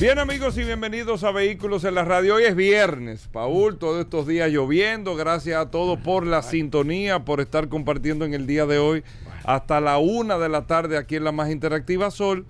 Bien amigos y bienvenidos a Vehículos en la Radio. Hoy es viernes, Paul, todos estos días lloviendo. Gracias a todos por la sintonía, por estar compartiendo en el día de hoy hasta la una de la tarde aquí en la más interactiva Sol.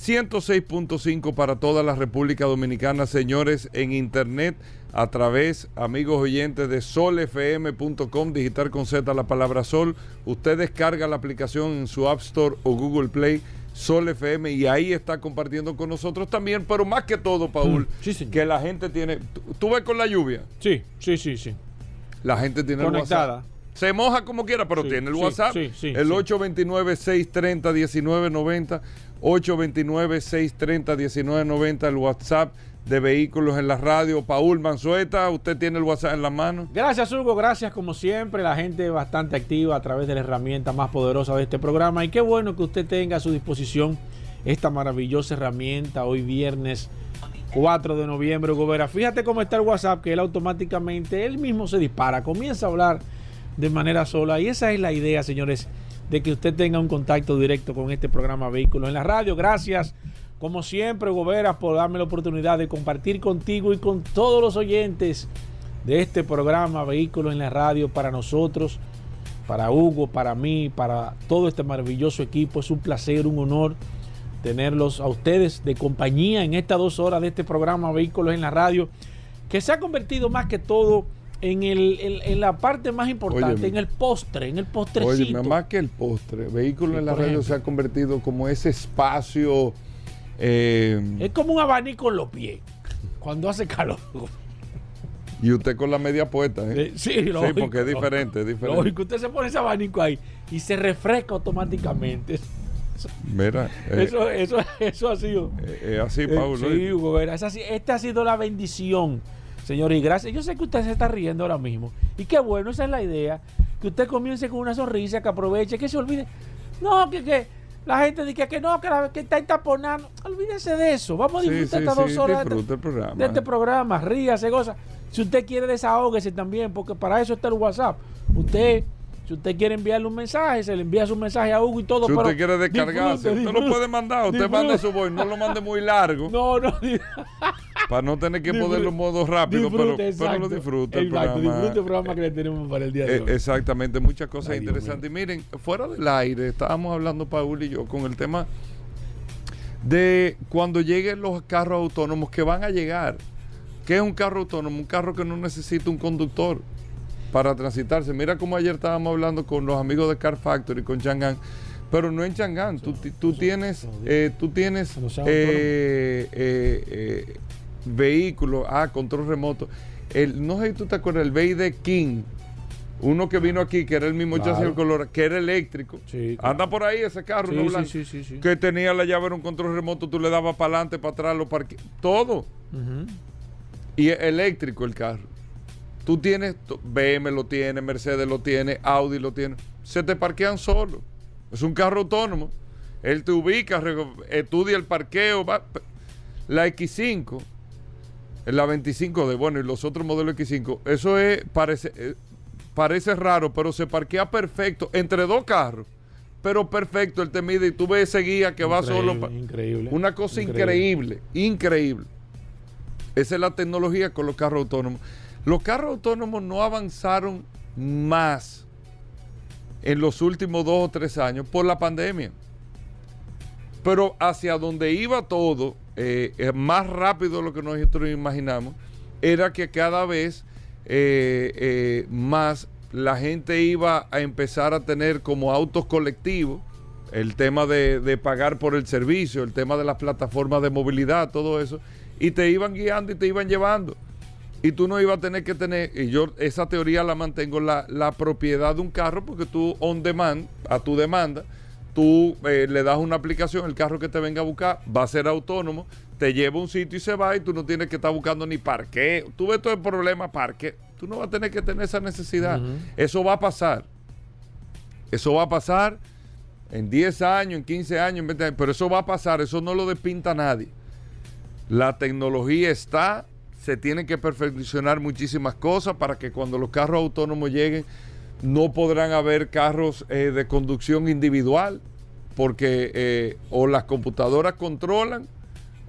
106.5 para toda la República Dominicana, señores, en internet a través, amigos oyentes de solfm.com, digital con Z la palabra Sol. Usted descarga la aplicación en su App Store o Google Play. Sol FM y ahí está compartiendo con nosotros también, pero más que todo, Paul, Mm, que la gente tiene. ¿tú, ves con la lluvia? Sí, sí, sí, sí. La gente tiene Conectada. el WhatsApp. Se moja como quiera, pero Sí, tiene el WhatsApp. sí, sí, el sí. 829-630-1990. 829-630-1990. El WhatsApp de Vehículos en la Radio. Paul Manzueta, usted tiene el WhatsApp en la mano. Gracias, Hugo. Gracias, como siempre. La gente bastante activa a través de la herramienta más poderosa de este programa. Y qué bueno que usted tenga a su disposición esta maravillosa herramienta hoy viernes 4 de noviembre, Hugo Vera. Fíjate cómo está el WhatsApp, que él automáticamente, él mismo se dispara, comienza a hablar de manera sola. Y esa es la idea, señores, de que usted tenga un contacto directo con este programa Vehículos en la Radio. Gracias, como siempre, Hugo Vera, por darme la oportunidad de compartir contigo y con todos los oyentes de este programa Vehículos en la Radio para nosotros, para Hugo, para mí, para todo este maravilloso equipo. Es un placer, un honor tenerlos a ustedes de compañía en estas dos horas de este programa Vehículos en la Radio, que se ha convertido más que todo en, el, en, en la parte más importante, Óyeme. en el postre, en el postrecito. Oye, más que el postre, Vehículos Sí, en la Radio ejemplo. se ha convertido como ese espacio. Eh, Es como un abanico en los pies, cuando hace calor. y usted con la media puesta. ¿eh? Eh, Sí, lógico. porque es diferente, es diferente. Lógico, usted se pone ese abanico ahí y se refresca automáticamente. Mira, eh, Eso, eso, eso ha sido. eh, así, Eh, Paul. sí. Hugo Vera, así. Esta ha sido la bendición, señor. Y gracias. Yo sé que usted se está riendo ahora mismo. Y qué bueno, esa es la idea. Que usted comience con una sonrisa, que aproveche, que se olvide. No, que, que la gente dice que no, que, la- que está taponando. Olvídese de eso. Vamos a Sí, disfrutar sí, estas dos sí, horas de, programa. de este programa. Ríase, goza. Si usted quiere, desahógese también, porque para eso está el WhatsApp. Usted, si usted quiere enviarle un mensaje, se le envía su mensaje a Hugo y todo. Si pero usted quiere descargarse, disfrute, usted lo disfrute. puede mandar. Usted Disfrute. manda su voz, no lo mande muy largo No, no. para no tener que ponerlo en modo rápido, pero, Disfrute, pero lo exacto. disfrute el Exacto, programa. disfrute el programa que le tenemos para el día de Eh, hoy. exactamente, muchas cosas Ay, interesantes. Y miren, fuera del aire, estábamos hablando Paul y yo con el tema de cuando lleguen los carros autónomos que van a llegar. ¿Qué es un carro autónomo? Un carro que no necesita un conductor para transitarse. Mira como ayer estábamos hablando con los amigos de Car Factory, con Chang'an. Pero no en Chang'an, tú, tú tienes, eh, tú tienes eh, eh, eh, vehículos, ah, control remoto. El, no sé si tú te acuerdas, el BID King, uno que vino aquí, que era el mismo chasis de color, que era eléctrico. Sí. Anda por ahí ese carro, Sí, blanco, sí, que tenía la llave, era un control remoto, tú le dabas para adelante, para atrás, lo parque, todo. Ujú. Y es eléctrico el carro. Tú tienes, BM lo tiene, Mercedes lo tiene, Audi lo tiene. Se te parquean solo. Es un carro autónomo. Él te ubica, estudia el parqueo. va- la X5, la 25 de, bueno, y los otros modelos X5, eso es, parece, eh, parece raro, pero se parquea perfecto entre dos carros. Pero perfecto, él te mide y tú ves ese guía que va Increíble, solo. Increíble. una cosa increíble, increíble. Esa es la tecnología con los carros autónomos. Los carros autónomos no avanzaron más en los últimos dos o tres años por la pandemia. Pero hacia donde iba todo, eh, eh, más rápido de lo que nosotros imaginamos, era que cada vez eh, más la gente iba a empezar a tener como autos colectivos, el tema de, de pagar por el servicio, el tema de las plataformas de movilidad, todo eso, y te iban guiando y te iban llevando. Y tú no ibas a tener que tener, y yo esa teoría la mantengo, la, la propiedad de un carro, porque tú on demand, a tu demanda, tú eh, le das una aplicación, el carro que te venga a buscar va a ser autónomo, te lleva a un sitio y se va y tú no tienes que estar buscando ni parque. Tú ves todo el problema, parque. Tú no vas a tener que tener esa necesidad. Eso va a pasar. Eso va a pasar en 10 años, en 15 años, en 20 años. Pero eso va a pasar. Eso no lo despinta nadie. La tecnología está. Se tienen que perfeccionar muchísimas cosas para que cuando los carros autónomos lleguen no podrán haber carros eh, de conducción individual porque eh, o las computadoras controlan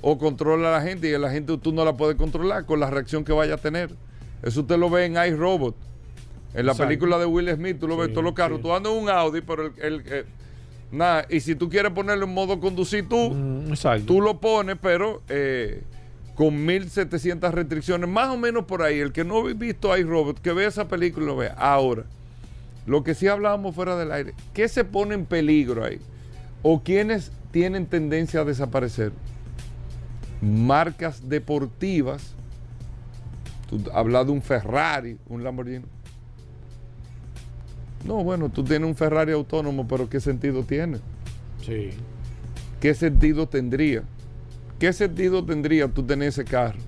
o controla a la gente y la gente tú no la puedes controlar con la reacción que vaya a tener. Eso usted lo ve en iRobot. En la Exacto. película de Will Smith, tú lo ves Sí, todos los carros. sí. Tú andas en un Audi, pero el, el- eh, nada. Y si tú quieres ponerlo en modo conducir tú, Mm, tú lo pones, pero eh, con 1700 restricciones, más o menos por ahí. El que no ha visto iRobot, que vea esa película y lo vea. Ahora, lo que sí hablábamos fuera del aire, ¿qué se pone en peligro ahí? ¿O quiénes tienen tendencia a desaparecer? Marcas deportivas. Tú hablas de un Ferrari, un Lamborghini. No, bueno, tú tienes un Ferrari autónomo, pero ¿qué sentido tiene? Sí. ¿Qué sentido tendría? ¿Qué sentido tendría tú tener ese carro?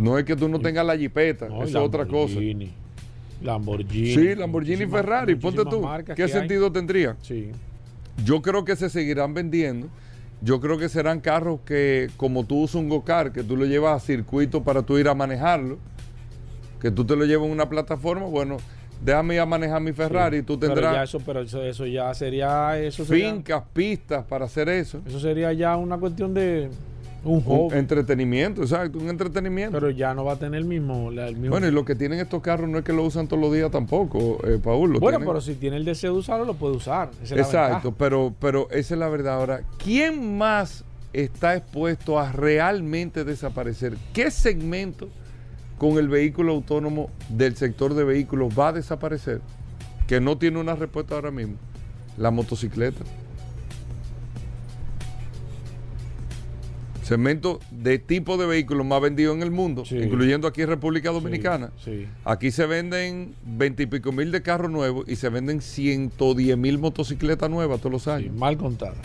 No es que tú no tengas la jipeta, No, es otra cosa. Lamborghini. Sí, Lamborghini y Ferrari, ponte tú. ¿Qué hay. sentido tendría? Sí. Yo creo que se seguirán vendiendo. Yo creo que serán carros que, como tú usas un go-kart, que tú lo llevas a circuito para tú ir a manejarlo, que tú te lo llevas en una plataforma, bueno, déjame ir a manejar mi Ferrari, Sí. tú Pero ya tendrás eso, pero eso, eso ya sería. Eso sería, fincas, pistas para hacer eso. eso sería ya una cuestión de un entretenimiento, exacto, un entretenimiento. pero ya no va a tener el mismo. la- el mismo Bueno, y lo que tienen estos carros no es que lo usan todos los días tampoco, eh, Paul. lo Bueno, tienen- pero si tiene el deseo de usarlo, lo puede usar. Esa es la Exacto, pero, pero esa es la verdad. Ahora, ¿quién más está expuesto a realmente desaparecer? ¿Qué segmento con el vehículo autónomo del sector de vehículos va a desaparecer? Que no tiene una respuesta ahora mismo. La motocicleta. Segmento de tipo de vehículos más vendido en el mundo, Sí. incluyendo aquí en República Dominicana. Sí. Aquí se venden 20 y pico mil de carros nuevos y se venden 110 mil motocicletas nuevas todos los sí, años. mal contada.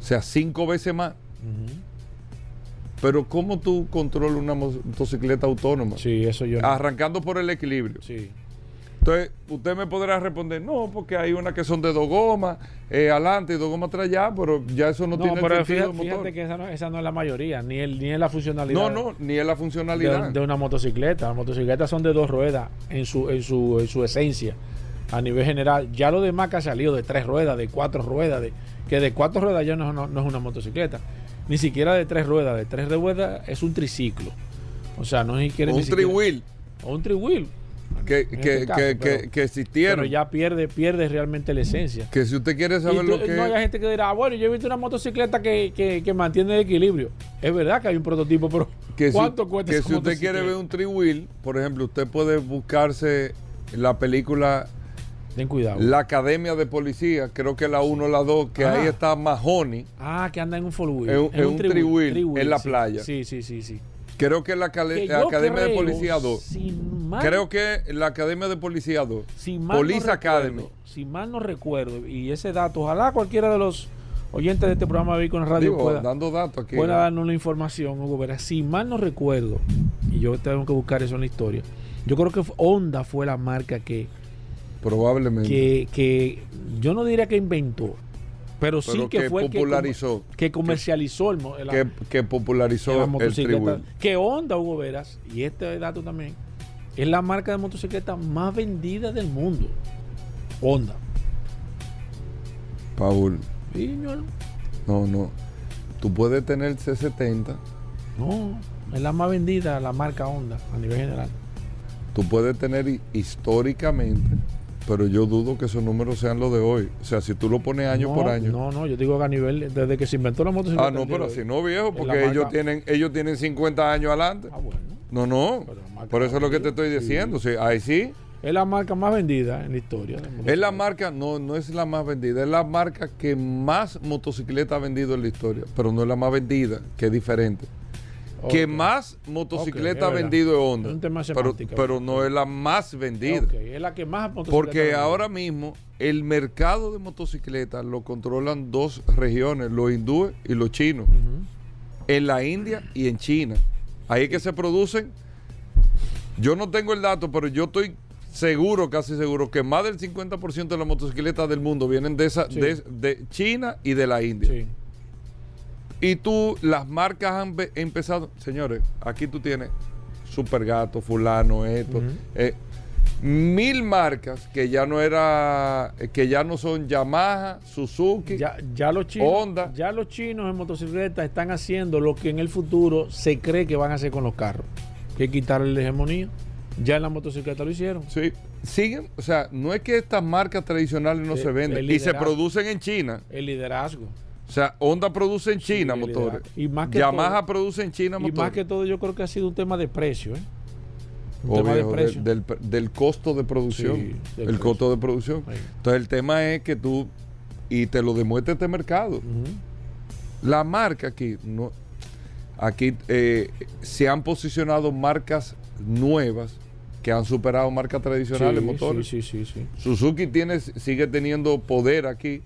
O sea, cinco veces más. Pero ¿cómo tú controlas una mo- motocicleta autónoma? Sí, eso yo. no- Arrancando por el equilibrio. Sí. Entonces, usted me podrá responder, no, porque hay unas que son de dos gomas, eh, adelante y dos gomas atrás ya, pero ya eso no, No, tiene pero sentido fíjate, motor. fíjate que esa no, esa no es la mayoría, ni, el, ni es la funcionalidad. No, no, ni es la funcionalidad. de, de una motocicleta. Las motocicletas son de dos ruedas en su, en su, en su esencia. A nivel general, ya lo demás que ha salido de tres ruedas, de cuatro ruedas, de, que de cuatro ruedas ya no, no- es una motocicleta. Ni siquiera de tres ruedas. De tres ruedas es un triciclo. O sea, no es quiere un siquiera- three-wheel O un three-wheel. Que, que, este caso, que, pero- que- existieron. Pero ya pierde, pierde realmente la esencia. Que si usted quiere saber tú- lo que no hay gente que dirá, "Ah, bueno, yo he visto una motocicleta que, que, que mantiene el equilibrio. Es verdad que hay un prototipo, pero que si, ¿cuánto cuesta que esa si usted quiere ver un three wheel, por ejemplo, usted puede buscarse la película Ten cuidado. La Academia de Policía, creo que la 1 o la 2, que Ah. ahí está Mahoney. Ah, que anda en un full wheel. En un- en un three-wheel, three-wheel, en la sí. playa. Sí, sí, sí, sí. Creo que la, Que la yo Academia de creo, Policía 2. Si mal, Creo que la Academia de Policía 2. si Police no Academy. recuerdo, Si mal no recuerdo, y ese dato, ojalá cualquiera de los oyentes de este programa de en Radio Digo, pueda, dando datos aquí. pueda darnos la información, Hugo Vera. Si mal no recuerdo, y yo tengo que buscar eso en la historia, yo creo que Honda fue la marca que, Probablemente. que, que yo no diría que inventó, pero, sí pero que, que, fue popularizó. que, comercializó el, que, que popularizó la el. Que Honda, Hugo Veras, y este dato también, es la marca de motocicleta más vendida del mundo. Honda. Paul, Sí, señor. no, no. Tú puedes tener C70, No, es la más vendida la marca Honda a nivel general. tú puedes tener hi- históricamente, pero yo dudo que esos números sean los de hoy. O sea, si tú lo pones año no, por año. No, no, yo digo que a nivel, desde que se inventó la motocicleta. ah, no, pero hoy. no, viejo, porque ellos tienen, ellos tienen 50 años adelante. Ah, bueno. No, no. Por eso es lo que te estoy diciendo. Sí, ahí sí. Es la marca más vendida en la historia. Es la marca, no, no es la más vendida, es la marca que más motocicleta ha vendido en la historia, pero no es la más vendida, que es diferente. Que más motocicleta ha vendido es verdad. Honda. Es un tema pero, no es la más vendida. Es la que más Porque ahora mismo el mercado de motocicletas lo controlan dos regiones, los hindúes y los chinos, en la India y en China. Ahí es que se producen, yo no tengo el dato, pero yo estoy seguro, casi seguro, que más del 50% de las motocicletas del mundo vienen de, esa, Sí. de, de China y de la India. Sí. Y tú, las marcas han empezado, señores, aquí tú tienes Supergato, fulano, esto, eh, mil marcas que ya no era, eh, que ya no son Yamaha, Suzuki, Ya, ya los chinos, Honda. ya los chinos en motocicletas están haciendo lo que en el futuro se cree que van a hacer con los carros, que es quitarle la hegemonía. Ya en la motocicleta lo hicieron. sí, siguen, o sea, no es que estas marcas tradicionales no se venden y se producen en China. El liderazgo. O sea, Honda produce en China motores. Y más que Yamaha todo- produce en China Y motores. más que todo yo creo que ha sido un tema de precio. ¿eh? Un tema de viejo, de- precio. del, del costo de producción. Sí, el precio. costo de producción. Entonces el tema es que tú, y te lo demuestra este mercado. La marca aquí, no, aquí eh, se han posicionado marcas nuevas que han superado marcas tradicionales Sí, motores. Sí, sí, sí, sí. Suzuki tiene, sigue teniendo poder aquí.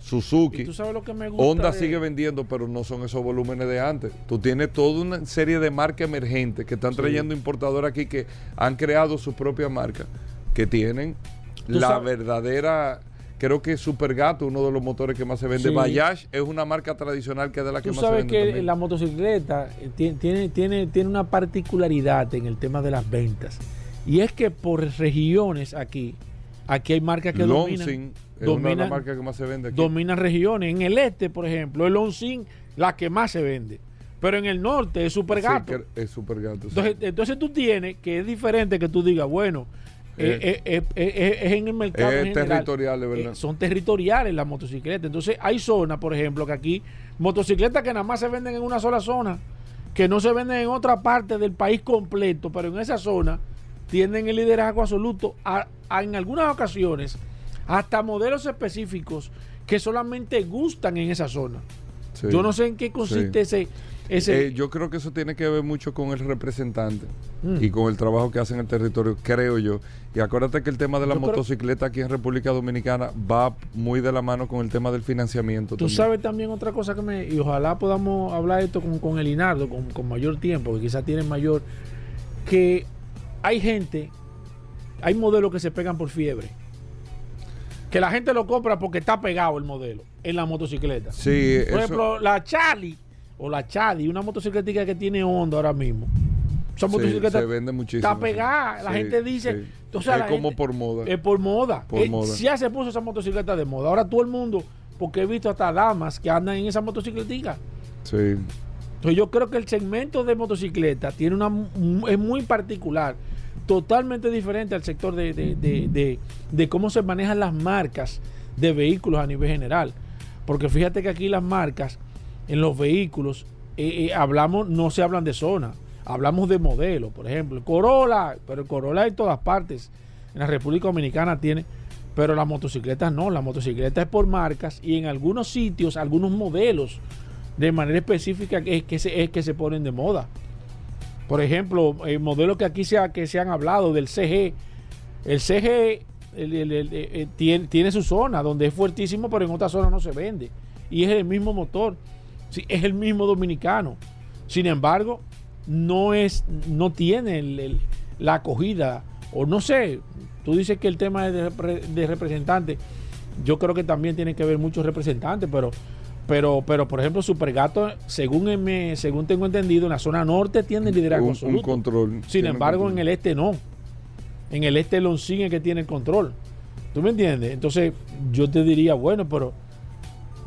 Suzuki. Tú sabes lo que me gusta. Honda de- sigue vendiendo, pero no son esos volúmenes de antes. Tú tienes toda una serie de marcas emergentes que están Sí. trayendo importadores aquí que han creado su propia marca, que tienen Tú la sabes- verdadera. Creo que Supergato, uno de los motores que más se vende. Sí. Bayash es una marca tradicional que es de la que Tú más se sabes vende. que también. la motocicleta eh, ti- tiene, tiene, tiene una particularidad en el tema de las ventas. Y es que por regiones aquí, aquí hay marcas que dominan, Es una de las marcas que más se vende aquí. dominan regiones. En el este, por ejemplo, el Onsin, la que más se vende. Pero en el norte es Sí, Supergato. que es Supergato. sí. entonces, entonces tú tienes que es diferente que tú digas, bueno, eh, Eh, eh, es en el mercado. es territorial, verdad. Son territoriales las motocicletas. Entonces hay zonas, por ejemplo, que aquí, motocicletas que nada más se venden en una sola zona, que no se venden en otra parte del país completo, pero en esa zona tienen el liderazgo absoluto. A- a- en algunas ocasiones, hasta modelos específicos que solamente gustan en esa zona. Sí. Yo no sé en qué consiste ese... ese Eh, yo creo que eso tiene que ver mucho con el representante Mm. y con el trabajo que hace en el territorio, creo yo. Y acuérdate que el tema de la Yo creo- motocicleta aquí en República Dominicana va muy de la mano con el tema del financiamiento. Tú también. sabes también otra cosa que me... Y ojalá podamos hablar esto con, con el Inardo, con, con mayor tiempo, que quizás tiene mayor... Que hay gente, hay modelos que se pegan por fiebre. Que la gente lo compra porque está pegado el modelo en la motocicleta. Sí, Por eso- ejemplo, la Charlie o la Chadi, una motocicleta que tiene Honda ahora mismo. Esa Sí, motocicleta se vende muchísimo. está pegada. La Sí, gente dice... sí. o sea, es la como gente- por moda. es por moda. Por Eh, moda. Ya se puso esa motocicleta de moda. Ahora todo el mundo, porque he visto hasta damas que andan en esa motocicletica. sí. Entonces yo creo que el segmento de motocicleta tiene una es muy particular, totalmente diferente al sector de, de- de- de- cómo se manejan las marcas de vehículos a nivel general. Porque fíjate que aquí las marcas en los vehículos eh, eh, hablamos, no se hablan de zona, hablamos de modelo, por ejemplo, el Corolla, pero el Corolla en todas partes. En la República Dominicana tiene, pero las motocicletas no, la motocicleta es por marcas y en algunos sitios, algunos modelos de manera específica que es que se, es que se ponen de moda. Por ejemplo, el modelo que aquí se, ha- que se han hablado del CG, el CG el- eh, tiene, su zona donde es fuertísimo, pero en otra zona no se vende. Y es el mismo motor, sí, es el mismo dominicano. Sin embargo, no es, no tiene la acogida, o no sé, tú dices que el tema es de, de representante, yo creo que también tiene que ver muchos representantes, pero, pero, pero por ejemplo, Supergato, según me, según tengo entendido, en la zona norte tiene liderazgo Un, un absoluto. control. Sin embargo, control. en el este no. En el este el Loncín es el que tiene el control. ¿Tú me entiendes? Entonces, yo te diría, bueno, pero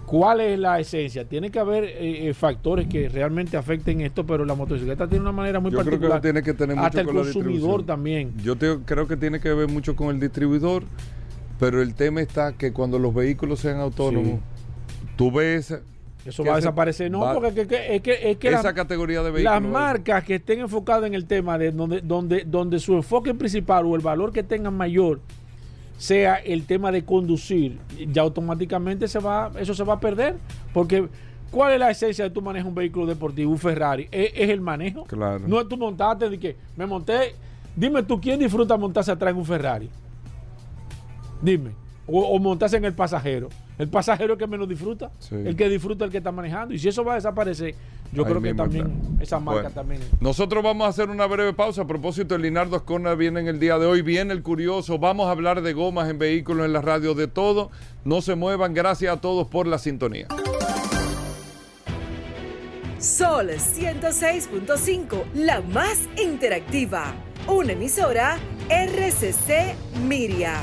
¿cuál es la esencia? Tiene que haber eh, eh, factores que realmente afecten esto, pero la motocicleta tiene una manera muy Yo creo que particular. tiene que tener mucho Hasta el con consumidor también. Yo te- creo que tiene que ver mucho con el distribuidor, pero el tema está que cuando los vehículos sean autónomos, tú ves Eso va a desaparecer. No, va- porque que- que- es que, es que esa la- categoría de las marcas que estén enfocadas en el tema de donde, donde, donde su enfoque principal o el valor que tengan mayor sea el tema de conducir, ya automáticamente se va, eso se va a perder. Porque, ¿Cuál es la esencia de tu manejar un vehículo deportivo, un Ferrari? ¿Es, es el manejo? Claro. No es tú montarte de que me monté. Dime tú, ¿quién disfruta montarse atrás en un Ferrari? Dime. O, o montarse en el pasajero. El pasajero que menos disfruta. Sí. El que disfruta el que está manejando. Y si eso va a desaparecer, yo Ahí creo que también está. esa marca Bueno, también. Nosotros vamos a hacer una breve pausa. A propósito, el Linardo Ascona viene en el día de hoy. Viene el curioso. Vamos a hablar de gomas en vehículos en la radio, de todo. No se muevan. Gracias a todos por la sintonía. Sol 106.5, la más interactiva. Una emisora RCC Miria.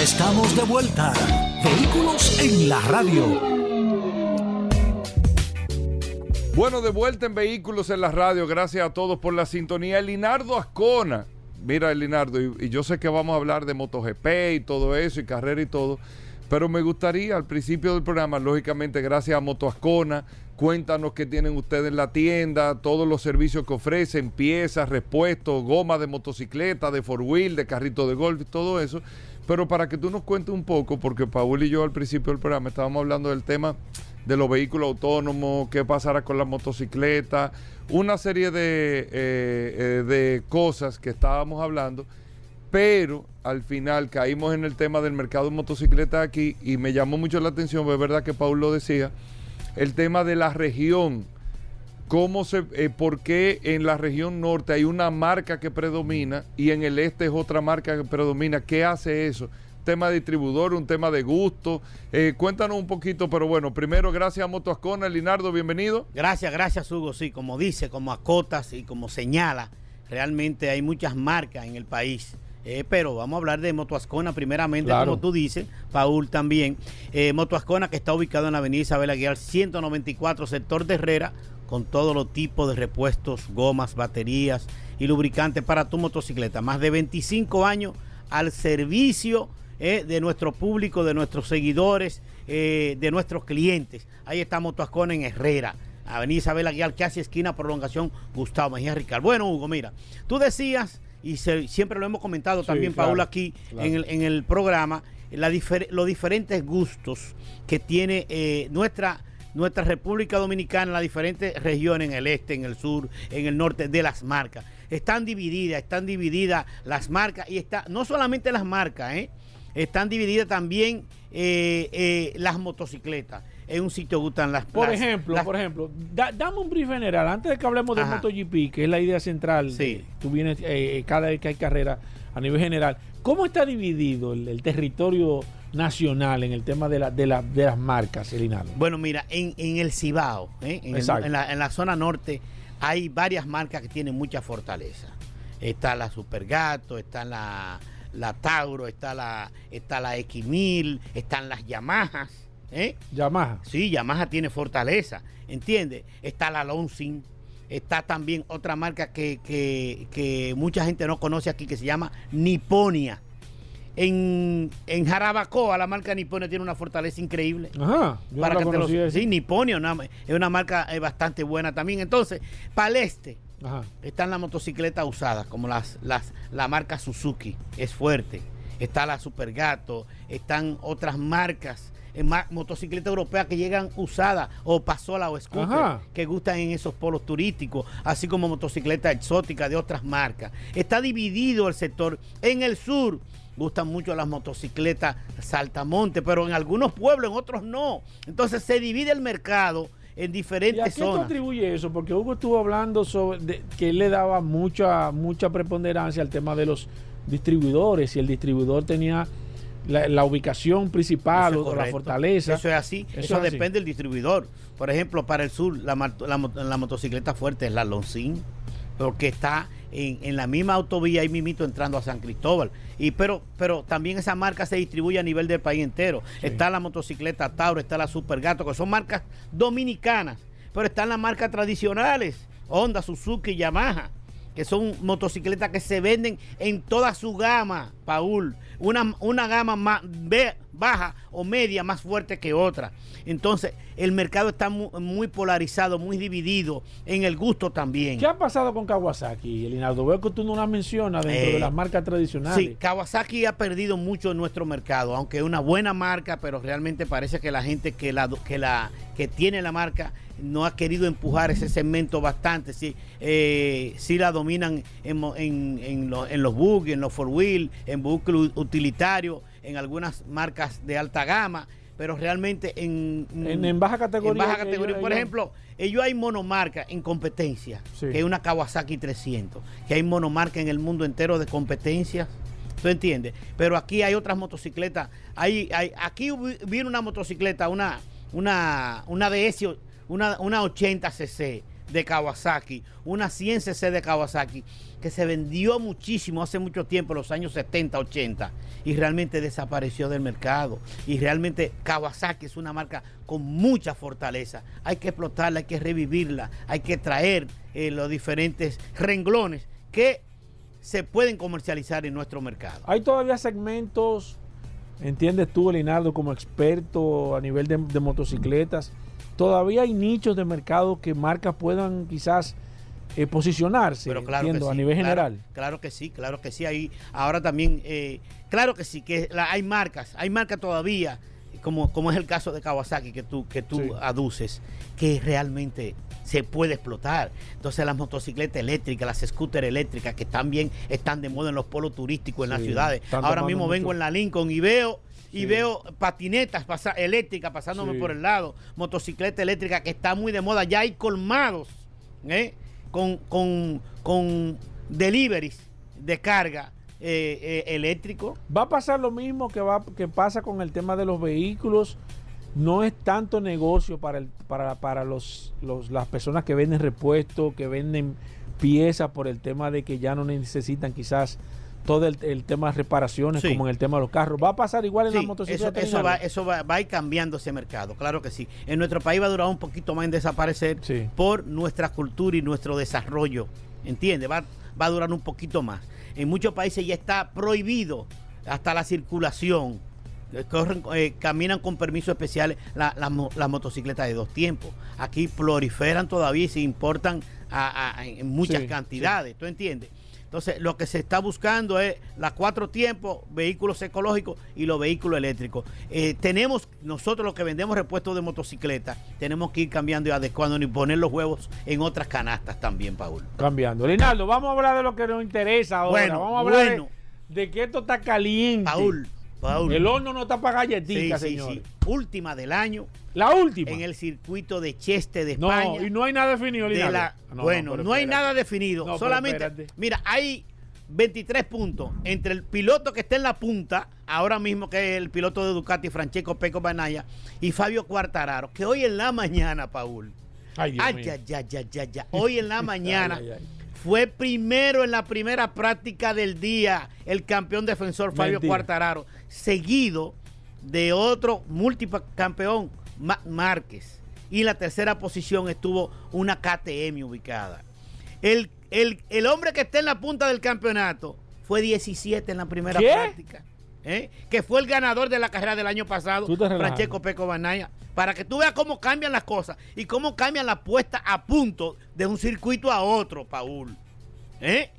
Estamos de vuelta. Vehículos en la radio. Bueno, de vuelta en Vehículos en la Radio. Gracias a todos por la sintonía. Linardo Ascona. Mira, Linardo, y, y yo sé que vamos a hablar de MotoGP y todo eso, y carrera y todo. Pero me gustaría al principio del programa, lógicamente, gracias a Moto Ascona, cuéntanos qué tienen ustedes en la tienda, todos los servicios que ofrecen, piezas, repuestos, goma de motocicleta, de four wheel, de carrito de golf y todo eso. Pero para que tú nos cuentes un poco, porque Paul y yo al principio del programa estábamos hablando del tema de los vehículos autónomos, qué pasará con las motocicletas, una serie de, eh, eh, de cosas que estábamos hablando, pero al final caímos en el tema del mercado de motocicletas aquí y me llamó mucho la atención, es verdad que Paul lo decía, el tema de la región, cómo se, eh, por qué en la región norte hay una marca que predomina y en el este es otra marca que predomina, ¿qué hace eso? tema de distribuidor, un tema de gusto. Eh, cuéntanos un poquito, pero bueno, primero gracias a Moto Ascona, Linardo, bienvenido. Gracias, gracias Hugo. Sí, como dice, como acotas y como señala, realmente hay muchas marcas en el país. Eh, pero vamos a hablar de Motoascona primeramente, Claro. como tú dices, Paul también. Eh, Motoascona que está ubicado en la avenida Isabel Aguilar 194, sector de Herrera, con todos los tipos de repuestos, gomas, baterías y lubricantes para tu motocicleta. Más de 25 años al servicio eh, de nuestro público, de nuestros seguidores, eh, de nuestros clientes. Ahí está Motoascona en Herrera. Avenida Isabel Aguilar, casi esquina, prolongación Gustavo Mejía Rical. Bueno, Hugo, mira, tú decías, y se- siempre lo hemos comentado Sí, también, claro, Paul, aquí claro. en, el, en el programa, la difer- los diferentes gustos que tiene eh, nuestra, nuestra República Dominicana, las diferentes regiones, en el este, en el sur, en el norte, de las marcas. Están divididas, están divididas las marcas, y está, no solamente las marcas, ¿eh? están divididas también eh, eh, las motocicletas. En un sitio gustan las Por las- ejemplo, las- por ejemplo, da- dame un brief general. Antes de que hablemos de Ajá. MotoGP, que es la idea central, Sí. de- tú vienes eh, cada vez que hay carrera a nivel general. ¿Cómo está dividido el, el territorio nacional en el tema de, la, de, la- de las marcas, Elinardo? Bueno, mira, en, en el Cibao, ¿eh? en, el- en la, en la zona norte, hay varias marcas que tienen mucha fortaleza. Está la Supergato, está la, la Tauro, está la, está la X1000, están las Yamahas. ¿eh? Yamaha. Sí, Yamaha tiene fortaleza, ¿entiendes? Está la Lonsin, está también otra marca que, que- que mucha gente no conoce aquí que se llama Niponia. En, en Jarabacoa la marca Niponia tiene una fortaleza increíble Ajá. Yo para no que te lo sí, Niponia una- es una marca eh, bastante buena también. Entonces, para el este Ajá. están las motocicletas usadas, como las, las, la marca Suzuki, es fuerte. Está la Supergato, están otras marcas, eh, motocicletas europeas que llegan usadas, o Pasola o Scooter, Ajá. que gustan en esos polos turísticos, así como motocicletas exóticas de otras marcas. Está dividido el sector. En el sur gustan mucho las motocicletas saltamonte, pero en algunos pueblos, en otros no. Entonces se divide el mercado en ¿Y a diferentes qué zonas. contribuye eso? Porque Hugo estuvo hablando sobre de- que él le daba mucha, mucha preponderancia al tema de los distribuidores y el distribuidor tenía la, la ubicación principal es o la fortaleza. Eso es así. Eso Eso, es así. depende del distribuidor. Por ejemplo, para el sur, la, la la motocicleta fuerte es la Loncin, porque está en, en la misma autovía ahí mismito entrando a San Cristóbal. Y pero, pero también esa marca se distribuye a nivel del país entero. Está la motocicleta Tauro, está la Supergato, que son marcas dominicanas. Pero están las marcas tradicionales, Honda, Suzuki, Yamaha que son motocicletas que se venden en toda su gama, Paul. Una, una gama más ve- baja o media más fuerte que otra. Entonces, el mercado está mu- muy, polarizado, muy dividido en el gusto también. ¿Qué ha pasado con Kawasaki, Elinaldo? Veo que tú no la mencionas dentro Eh, de las marcas tradicionales. Sí, Kawasaki ha perdido mucho en nuestro mercado, aunque es una buena marca, pero realmente parece que la gente que la que la que tiene la marca no ha querido empujar ese segmento bastante. Sí, eh, sí la dominan en, en, en lo- en los buggy, en los four wheel, en vehículos utilitarios, en algunas marcas de alta gama, pero realmente en, En- en baja categoría, en baja categoría. ellos- Por ellos- ejemplo, ellos hay monomarca en competencia, Sí. que es una Kawasaki 300, que hay monomarca en el mundo entero de competencias. ¿Tú entiendes? Pero aquí hay otras motocicletas. Hay, hay, aquí viene una motocicleta, una, una, una DS, una, una 80cc de Kawasaki, una 100cc de Kawasaki, que se vendió muchísimo hace mucho tiempo, los años 70, 80, y realmente desapareció del mercado. Y realmente Kawasaki es una marca con mucha fortaleza. Hay que explotarla, hay que revivirla, hay que traer eh, los diferentes renglones que se pueden comercializar en nuestro mercado. Hay todavía segmentos, entiendes tú, Elinaldo, como experto a nivel de motocicletas, todavía hay nichos de mercado que marcas puedan quizás eh, posicionarse, Pero claro entiendo, a nivel claro- general. Claro que sí, claro que sí. Ahí, ahora también, eh, claro que sí, que la- hay marcas, hay marcas todavía, como, como es el caso de Kawasaki que tú, que tú Sí. aduces, que realmente se puede explotar. Entonces las motocicletas eléctricas, las scooters eléctricas, que también están de moda en los polos turísticos, en las ciudades. Ahora mismo vengo en la Lincoln y veo... Y Sí. veo patinetas pasa- eléctricas pasándome Sí. por el lado, motocicleta eléctrica que está muy de moda, ya hay colmados ¿eh? con, con, con deliveries de carga eh, eh, eléctrico. Va a pasar lo mismo que, va, que pasa con el tema de los vehículos. No es tanto negocio para, el, para, para los, los- las personas que venden repuestos, que venden piezas por el tema de que ya no necesitan quizás todo el, el tema de reparaciones Sí. como en el tema de los carros. Va a pasar igual en Sí, las motocicletas. eso, va, eso va, va a ir cambiando ese mercado, claro que sí. En nuestro país va a durar un poquito más en desaparecer Sí. por nuestra cultura y nuestro desarrollo, ¿entiendes? Va, va a durar un poquito más. En muchos países ya está prohibido hasta la circulación. Eh, Corren, eh, caminan con permisos especiales la- la mo- las motocicletas de dos tiempos. Aquí proliferan todavía y se importan a- a- en muchas Sí, cantidades, ¿tú entiendes? Entonces, lo que se está buscando es las cuatro tiempos, vehículos ecológicos y los vehículos eléctricos. Eh, tenemos, nosotros los que vendemos repuestos de motocicleta, tenemos que ir cambiando y adecuando y poner los huevos en otras canastas también, Paul. Cambiando. Linaldo, vamos a hablar de lo que nos interesa ahora. Bueno, vamos a hablar de- de, que esto está caliente. Paul, Paul. El horno no está para Sí, galletitas, sí, señores. sí. Última del año La última. en el circuito de Cheste de no, España. y no hay nada definido, de la- No, bueno, no, hay nada definido. No, solamente, mira, hay 23 puntos entre el piloto que está en la punta, ahora mismo que es el piloto de Ducati, Francesco Peco Banaya, y Fabio Cuartararo, que hoy en la mañana, Paul, Ay, Dios ay, mío. ya, ya, ya, ya, ya, hoy en la mañana Ay, ay, ay. Fue primero en la primera práctica del día el campeón defensor Fabio Mentira. Cuartararo, seguido de otro múltiple campeón, Ma- Márquez. Y en la tercera posición estuvo una KTM ubicada. El, el- el hombre que está en la punta del campeonato fue 17 en la primera ¿Qué? práctica. ¿Eh? Que fue el ganador de la carrera del año pasado. Francesco Peco Banaya. Para que tú veas cómo cambian las cosas y cómo cambian la puesta a punto de un circuito a otro, Paul. ¿Eh?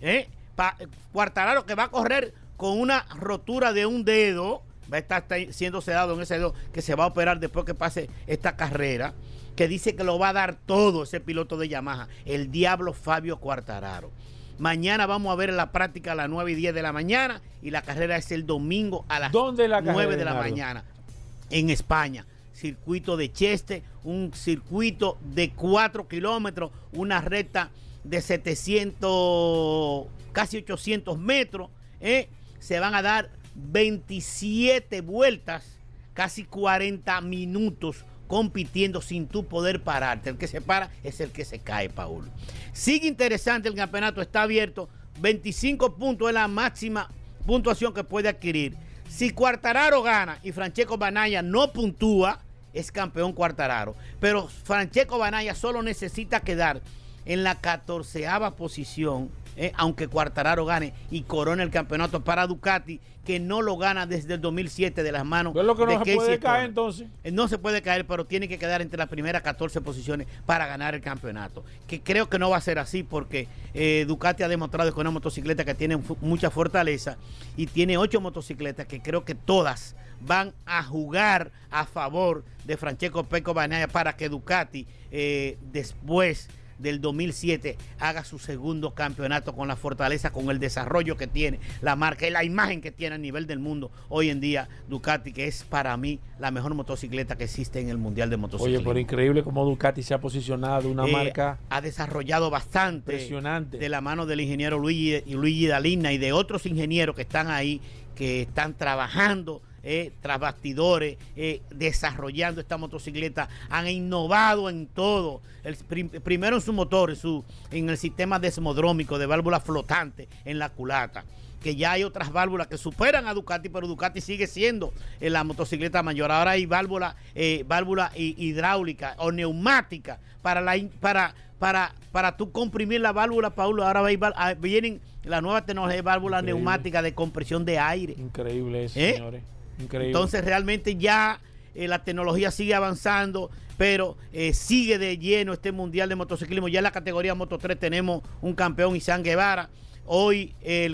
¿Eh? Pa- Cuartararo que va a correr con una rotura de un dedo, va a estar siendo sedado en ese dedo que se va a operar después que pase esta carrera, que dice que lo va a dar todo ese piloto de Yamaha, el diablo Fabio Cuartararo. Mañana vamos a ver la práctica a las 9 y 10 de la mañana y la carrera es el domingo a las ¿Dónde la 9 carrera, de la Leonardo? mañana en España. Circuito de Cheste, un circuito de 4 kilómetros, una recta de 700, casi 800 metros. ¿eh? Se van a dar 27 vueltas, casi 40 minutos compitiendo sin tú poder pararte. El que se para es el que se cae, Paul. Sigue interesante el campeonato, está abierto. 25 puntos es la máxima puntuación que puede adquirir. Si Cuartararo gana y Francesco Banaya no puntúa, es campeón Cuartararo. Pero Francesco Banaya solo necesita quedar en la catorceava posición eh, aunque Cuartararo gane y corona el campeonato para Ducati, que no lo gana desde el 2007 de las manos Es lo que de no se Casey puede caer entonces. Eh, No se puede caer, pero tiene que quedar entre las primeras 14 posiciones para ganar el campeonato. Que creo que no va a ser así porque eh, Ducati ha demostrado que es una motocicleta que tiene mucha fortaleza y tiene ocho motocicletas que creo que todas van a jugar a favor de Francesco Peco Bagnaia para que Ducati eh, después del 2007 haga su segundo campeonato con la fortaleza, con el desarrollo que tiene la marca y la imagen que tiene a nivel del mundo hoy en día Ducati, que es para mí la mejor motocicleta que existe en el Mundial de Oye, Motociclismo. pero increíble cómo Ducati se ha posicionado, una Eh, marca ha desarrollado bastante impresionante. de la mano del ingeniero Luigi, Luigi Dalina y de otros ingenieros que están ahí, que están trabajando eh, tras bastidores, eh, desarrollando esta motocicleta, han innovado en todo. El, prim- primero en su motor, en, su, en el sistema desmodrómico de válvula flotante en la culata que ya hay otras válvulas que superan a Ducati, pero Ducati sigue siendo eh, la motocicleta mayor. Ahora hay válvula, eh, válvula hi- hidráulica o neumática para la para para para tú comprimir la válvula, Paulo. Ahora ah, vienen la nueva tecnología de válvula Increíble. neumática de compresión de aire. Increíble eso, ¿Eh? señores. Entonces realmente ya eh, la tecnología sigue avanzando, pero eh, sigue de lleno este mundial de motociclismo. Ya en la categoría Moto 3 tenemos un campeón, Isan Guevara. Hoy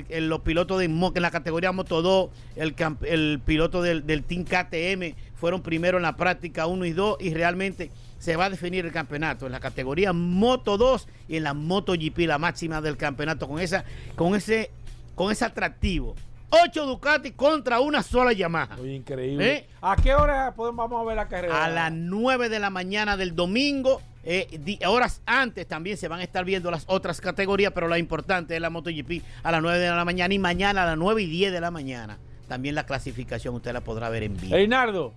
los pilotos de en la categoría Moto 2, el, camp- el piloto del, del Team KTM fueron primero en la práctica 1 y 2 y realmente se va a definir el campeonato en la categoría Moto 2 y en la Moto GP, la máxima del campeonato, con esa, con ese, con ese atractivo. 8 Ducati contra una sola Yamaha. Oye, increíble. ¿Eh? ¿A qué hora podemos, vamos a ver la carrera? A las 9 de la mañana del domingo. eh, di- horas antes también se van a estar viendo las otras categorías, pero la importante es la MotoGP a las 9 de la mañana y mañana a las 9 y 10 de la mañana. También la clasificación usted la podrá ver en vivo. Reinaldo,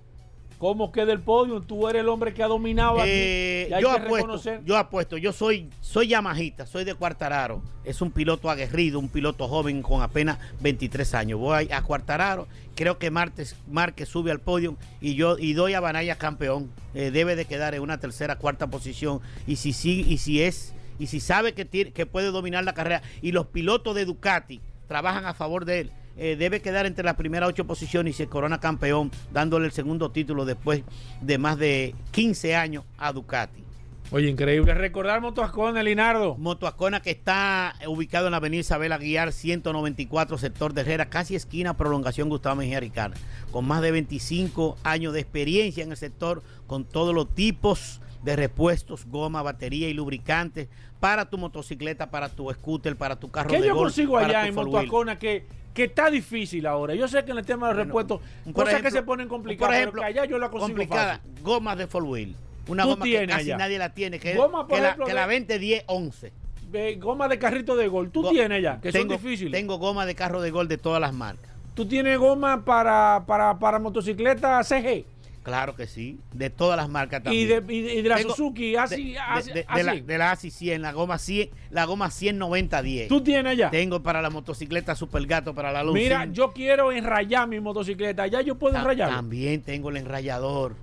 ¿cómo queda el podio? Tú eres el hombre que ha dominado aquí. Eh, yo que apuesto, yo apuesto, yo soy, soy yamajita, soy de Cuartararo. Es un piloto aguerrido, un piloto joven con apenas 23 años. Voy a Cuartararo, creo que Martes, Márquez sube al podio y yo y doy a Banaya campeón. Eh, debe de quedar en una tercera, cuarta posición. Y si sí, y si es, y si sabe que, tiene, que puede dominar la carrera, y los pilotos de Ducati trabajan a favor de él. Eh, debe quedar entre las primeras ocho posiciones y se corona campeón, dándole el segundo título después de más de 15 años a Ducati. Oye, increíble. Recordar Motoascona, Linardo. Motoacona que está ubicado en la avenida Isabel Aguiar 194, sector de Herrera, casi esquina prolongación Gustavo Mejía Ricard, con más de 25 años de experiencia en el sector, con todos los tipos de repuestos, goma, batería y lubricantes para tu motocicleta, para tu scooter, para tu carro ¿Qué de yo golf, consigo allá en. Motoacona que, que está difícil ahora? Yo sé que en el tema de Bueno, repuestos, cosas que se ponen complicadas, por ejemplo, pero que allá yo la consigo complicada, fácil. gomas de four wheel. Una Tú goma que casi allá. nadie la tiene, que, Goma, que la, que de- la 20, 10, 11. Eh, goma de carrito de gol. Tú Go- tienes ya, que tengo, son difíciles. Tengo goma de carro de gol de todas las marcas. Tú tienes goma para, para, para motocicleta CG Claro que sí, de todas las marcas y también. de, y de- y de la Tengo- Suzuki, así, de, así, de- así. la, de la ASI 100, la goma 100, la goma 190 10. Tú tienes ya. Tengo para la motocicleta Super Gato, para la luz. Mira, yo quiero enrayar mi motocicleta. Ya yo puedo enrayar. También tengo el enrayador.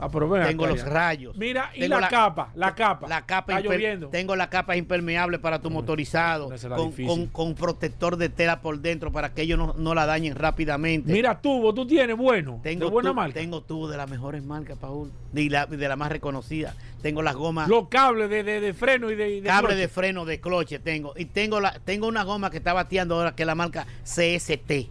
Ah, pero ven tengo acá los ya. rayos. Mira, y la, capa, la capa. La capa Está lloviendo. Tengo la capa impermeable para tu motorizado. es la Con, con- con protector de tela por dentro para que ellos no, no la dañen rápidamente. Mira, tubo, tú tienes bueno. tengo de buena tu- marca. Tengo tubo de las mejores marcas, Paul. Y la- de la más reconocida. Tengo las gomas. Los cables de, de, de freno y de, de cable cloche. de freno de cloche tengo. Y tengo la tengo una goma que está bateando ahora, que es la marca CST.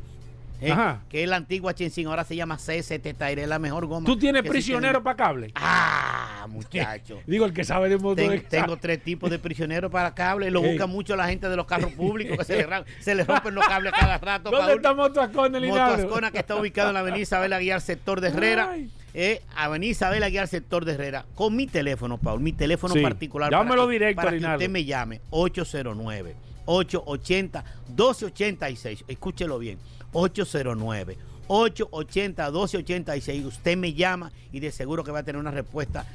¿Eh? Ajá. Que es la antigua Chinsin, ahora se llama CST Tire, es la mejor goma. Tú tienes prisionero para cable. Ah, muchacho. Digo, el que sabe de motor. Ten- tengo tres tipos de prisioneros para cable. Lo busca mucho la gente de los carros públicos que se le, ra- se le rompen los cables cada rato. ¿Dónde está Motoascona? Motoascona que está ubicado en la avenida Isabel Aguiar, sector de Herrera. Ay. Eh, avenida Isabel Aguiar, sector de Herrera. Con mi teléfono, Paul, mi teléfono Sí. particular. Llámelo para que- directo, Para que usted me llame. 809 880 1286. Escúchelo bien. 809 880 1286. Usted me llama y de seguro que va a tener una respuesta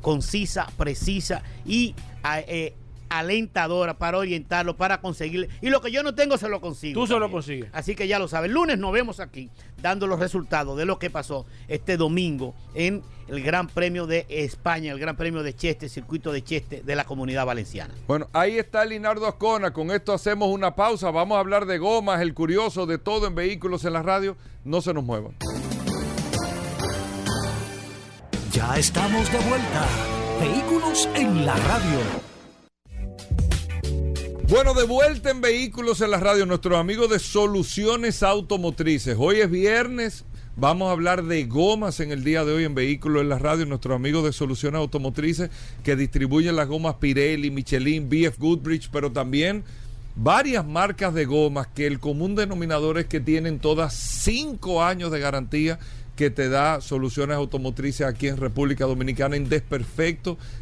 concisa, precisa y a- eh, alentadora para orientarlo, para conseguir. Y lo que yo no tengo se lo consigo. Tú se lo consigues. Así que ya lo sabes. El lunes nos vemos aquí dando los resultados de lo que pasó este domingo en el Gran Premio de España, el Gran Premio de Cheste, circuito de Cheste de la Comunidad Valenciana. Bueno, ahí está Linardo Ascona. Con esto hacemos una pausa. Vamos a hablar de gomas, el curioso, de todo en vehículos en la radio. No se nos muevan. Ya estamos de vuelta. Vehículos en la radio. Bueno, de vuelta en Vehículos en la Radio, nuestros amigos de Soluciones Automotrices. Hoy es viernes, vamos a hablar de gomas en el día de hoy en Vehículos en la Radio, nuestros amigos de Soluciones Automotrices que distribuyen las gomas Pirelli, Michelin, BF Goodrich, pero también varias marcas de gomas que el común denominador es que tienen todas cinco años de garantía que te da soluciones automotrices aquí en República Dominicana en desperfecto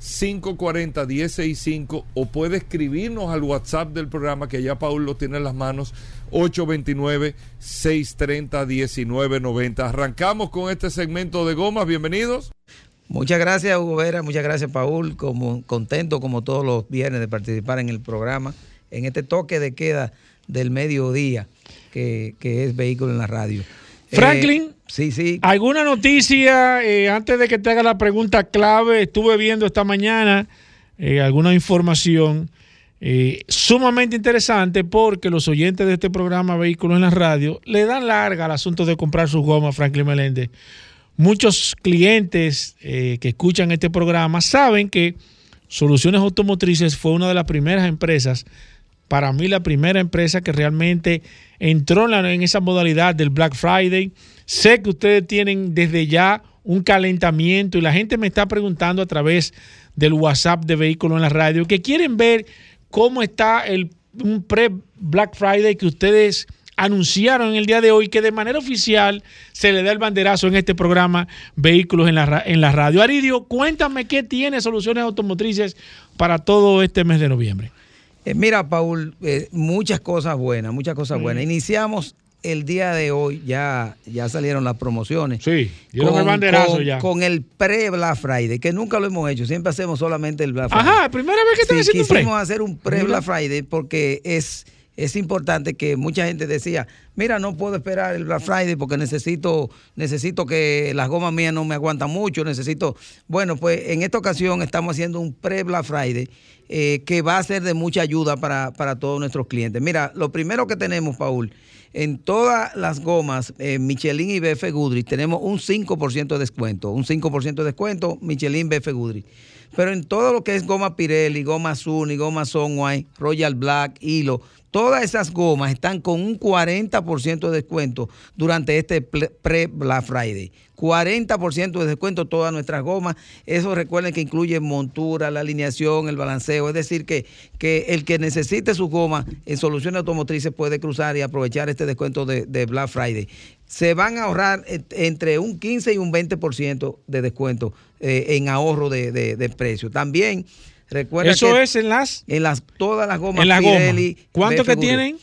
540-165 o puede escribirnos al WhatsApp del programa que ya Paul lo tiene en las manos 829-630-1990. Arrancamos con este segmento de gomas, bienvenidos. Muchas gracias, Hugo Vera, muchas gracias, Paul. Como, contento como todos los viernes de participar en el programa, en este toque de queda del mediodía que, que es vehículo en la radio. Franklin. Eh, sí, sí. ¿Alguna noticia eh, antes de que te haga la pregunta clave? Estuve viendo esta mañana eh, alguna información eh, sumamente interesante porque los oyentes de este programa Vehículos en la Radio le dan larga al asunto de comprar sus gomas, Franklin Meléndez. Muchos clientes que escuchan este programa saben que Soluciones Automotrices fue una de las primeras empresas, para mí la primera empresa que realmente entró en, esa modalidad del Black Friday. Sé que ustedes tienen desde ya un calentamiento y la gente me está preguntando a través del WhatsApp de Vehículos en la Radio que quieren ver cómo está el un pre-Black Friday que ustedes anunciaron en el día de hoy que de manera oficial se le da el banderazo en este programa Vehículos en la, en la Radio. Aridio, cuéntame qué tiene Soluciones Automotrices para todo este mes de noviembre. Eh, mira, Paul, eh, muchas cosas buenas, muchas cosas buenas. Iniciamos el día de hoy, ya, ya salieron las promociones. Sí, dieron el banderazo con- ya. Con el pre-Black Friday, que nunca lo hemos hecho, siempre hacemos solamente el Black Friday. Ajá, primera vez que Sí, haciendo un pre. quisimos hacer un pre-Black Friday porque es, es importante que mucha gente decía, mira, no puedo esperar el Black Friday porque necesito, necesito que las gomas mías no me aguantan mucho, necesito... Bueno, pues en esta ocasión estamos haciendo un pre-Black Friday eh, que va a ser de mucha ayuda para, para todos nuestros clientes. Mira, lo primero que tenemos, Paul, en todas las gomas, eh, Michelin y BF Goodrich, tenemos un 5% de descuento. Un 5% de descuento, Michelin, BF Goodrich. Pero en todo lo que es goma Pirelli, goma Suni, goma Sunway, Royal Black, Hilo, todas esas gomas están con un 40% de descuento durante este pre-Black Friday. 40% de descuento todas nuestras gomas. Eso recuerden que incluye montura, la alineación, el balanceo. Es decir, que, que el que necesite su goma en soluciones automotrices puede cruzar y aprovechar este descuento de, Black Friday. Se van a ahorrar entre un 15 y un 20% de descuento eh, en ahorro de- de precio. También recuerda Eso que es en las... en las todas las gomas En. Pirelli, ¿Cuánto que tienen?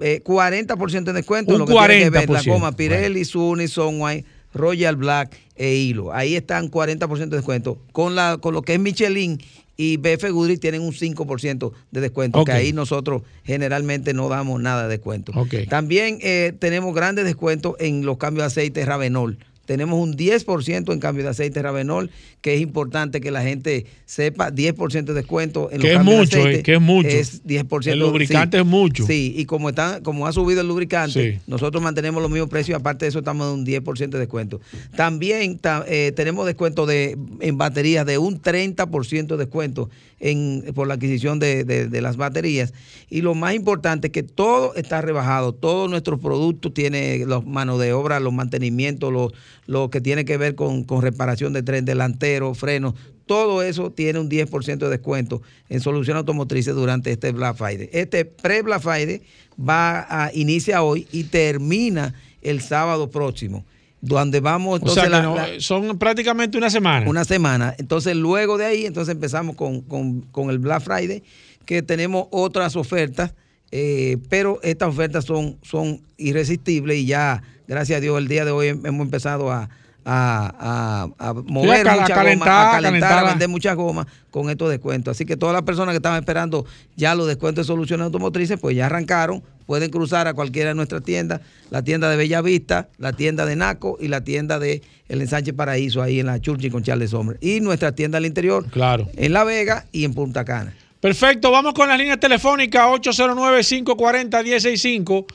Eh, 40% de descuento. Un lo que tiene que ver, 40%. la goma Pirelli, Suni, Sunway, Royal Black e Hilo. Ahí están 40% de descuento. Con, la, con lo que es Michelin y BF Goodrich tienen un 5% de descuento, que ahí nosotros generalmente no damos nada de descuento. Ok. También eh, tenemos grandes descuentos en los cambios de aceite Ravenol. Tenemos un 10% en cambio de aceite Ravenol, que es importante que la gente sepa, 10% de descuento en los Que es cambios mucho, de aceite. eh, que es mucho. Es 10%. El lubricante sí. es mucho. Sí, y como, está, como ha subido el lubricante, Sí. nosotros mantenemos los mismos precios, aparte de eso estamos en un 10% de descuento. También ta- eh, tenemos descuento de, en baterías de un 30% de descuento en, por la adquisición de, de- de las baterías. Y lo más importante es que todo está rebajado, todos nuestros productos tienen los manos de obra, los mantenimientos, los- lo que tiene que ver con, con reparación de tren delantero, frenos, todo eso tiene un 10% de descuento en soluciones automotrices durante este Black Friday. Este pre-Black Friday va a inicia hoy y termina el sábado próximo. Donde vamos, O sea, entonces, que la- no, la- son prácticamente una semana. una semana. Entonces, luego de ahí, entonces empezamos con, con- con el Black Friday, que tenemos otras ofertas, eh, pero estas ofertas son, son irresistibles y ya, gracias a Dios, el día de hoy hem- hemos empezado a, a, a- a mover a mucha calentar, goma, a calentar, a vender muchas gomas con estos descuentos. Así que todas las personas que estaban esperando ya los descuentos de soluciones automotrices, pues ya arrancaron. Pueden cruzar a cualquiera de nuestras tiendas, la tienda de Bella Vista, la tienda de Naco y la tienda de El Ensanche Paraíso, ahí en la Churchill con Charles Sommer. Y nuestra tienda al interior, Claro. en La Vega y en Punta Cana. Perfecto, vamos con las líneas telefónicas 809-540-165.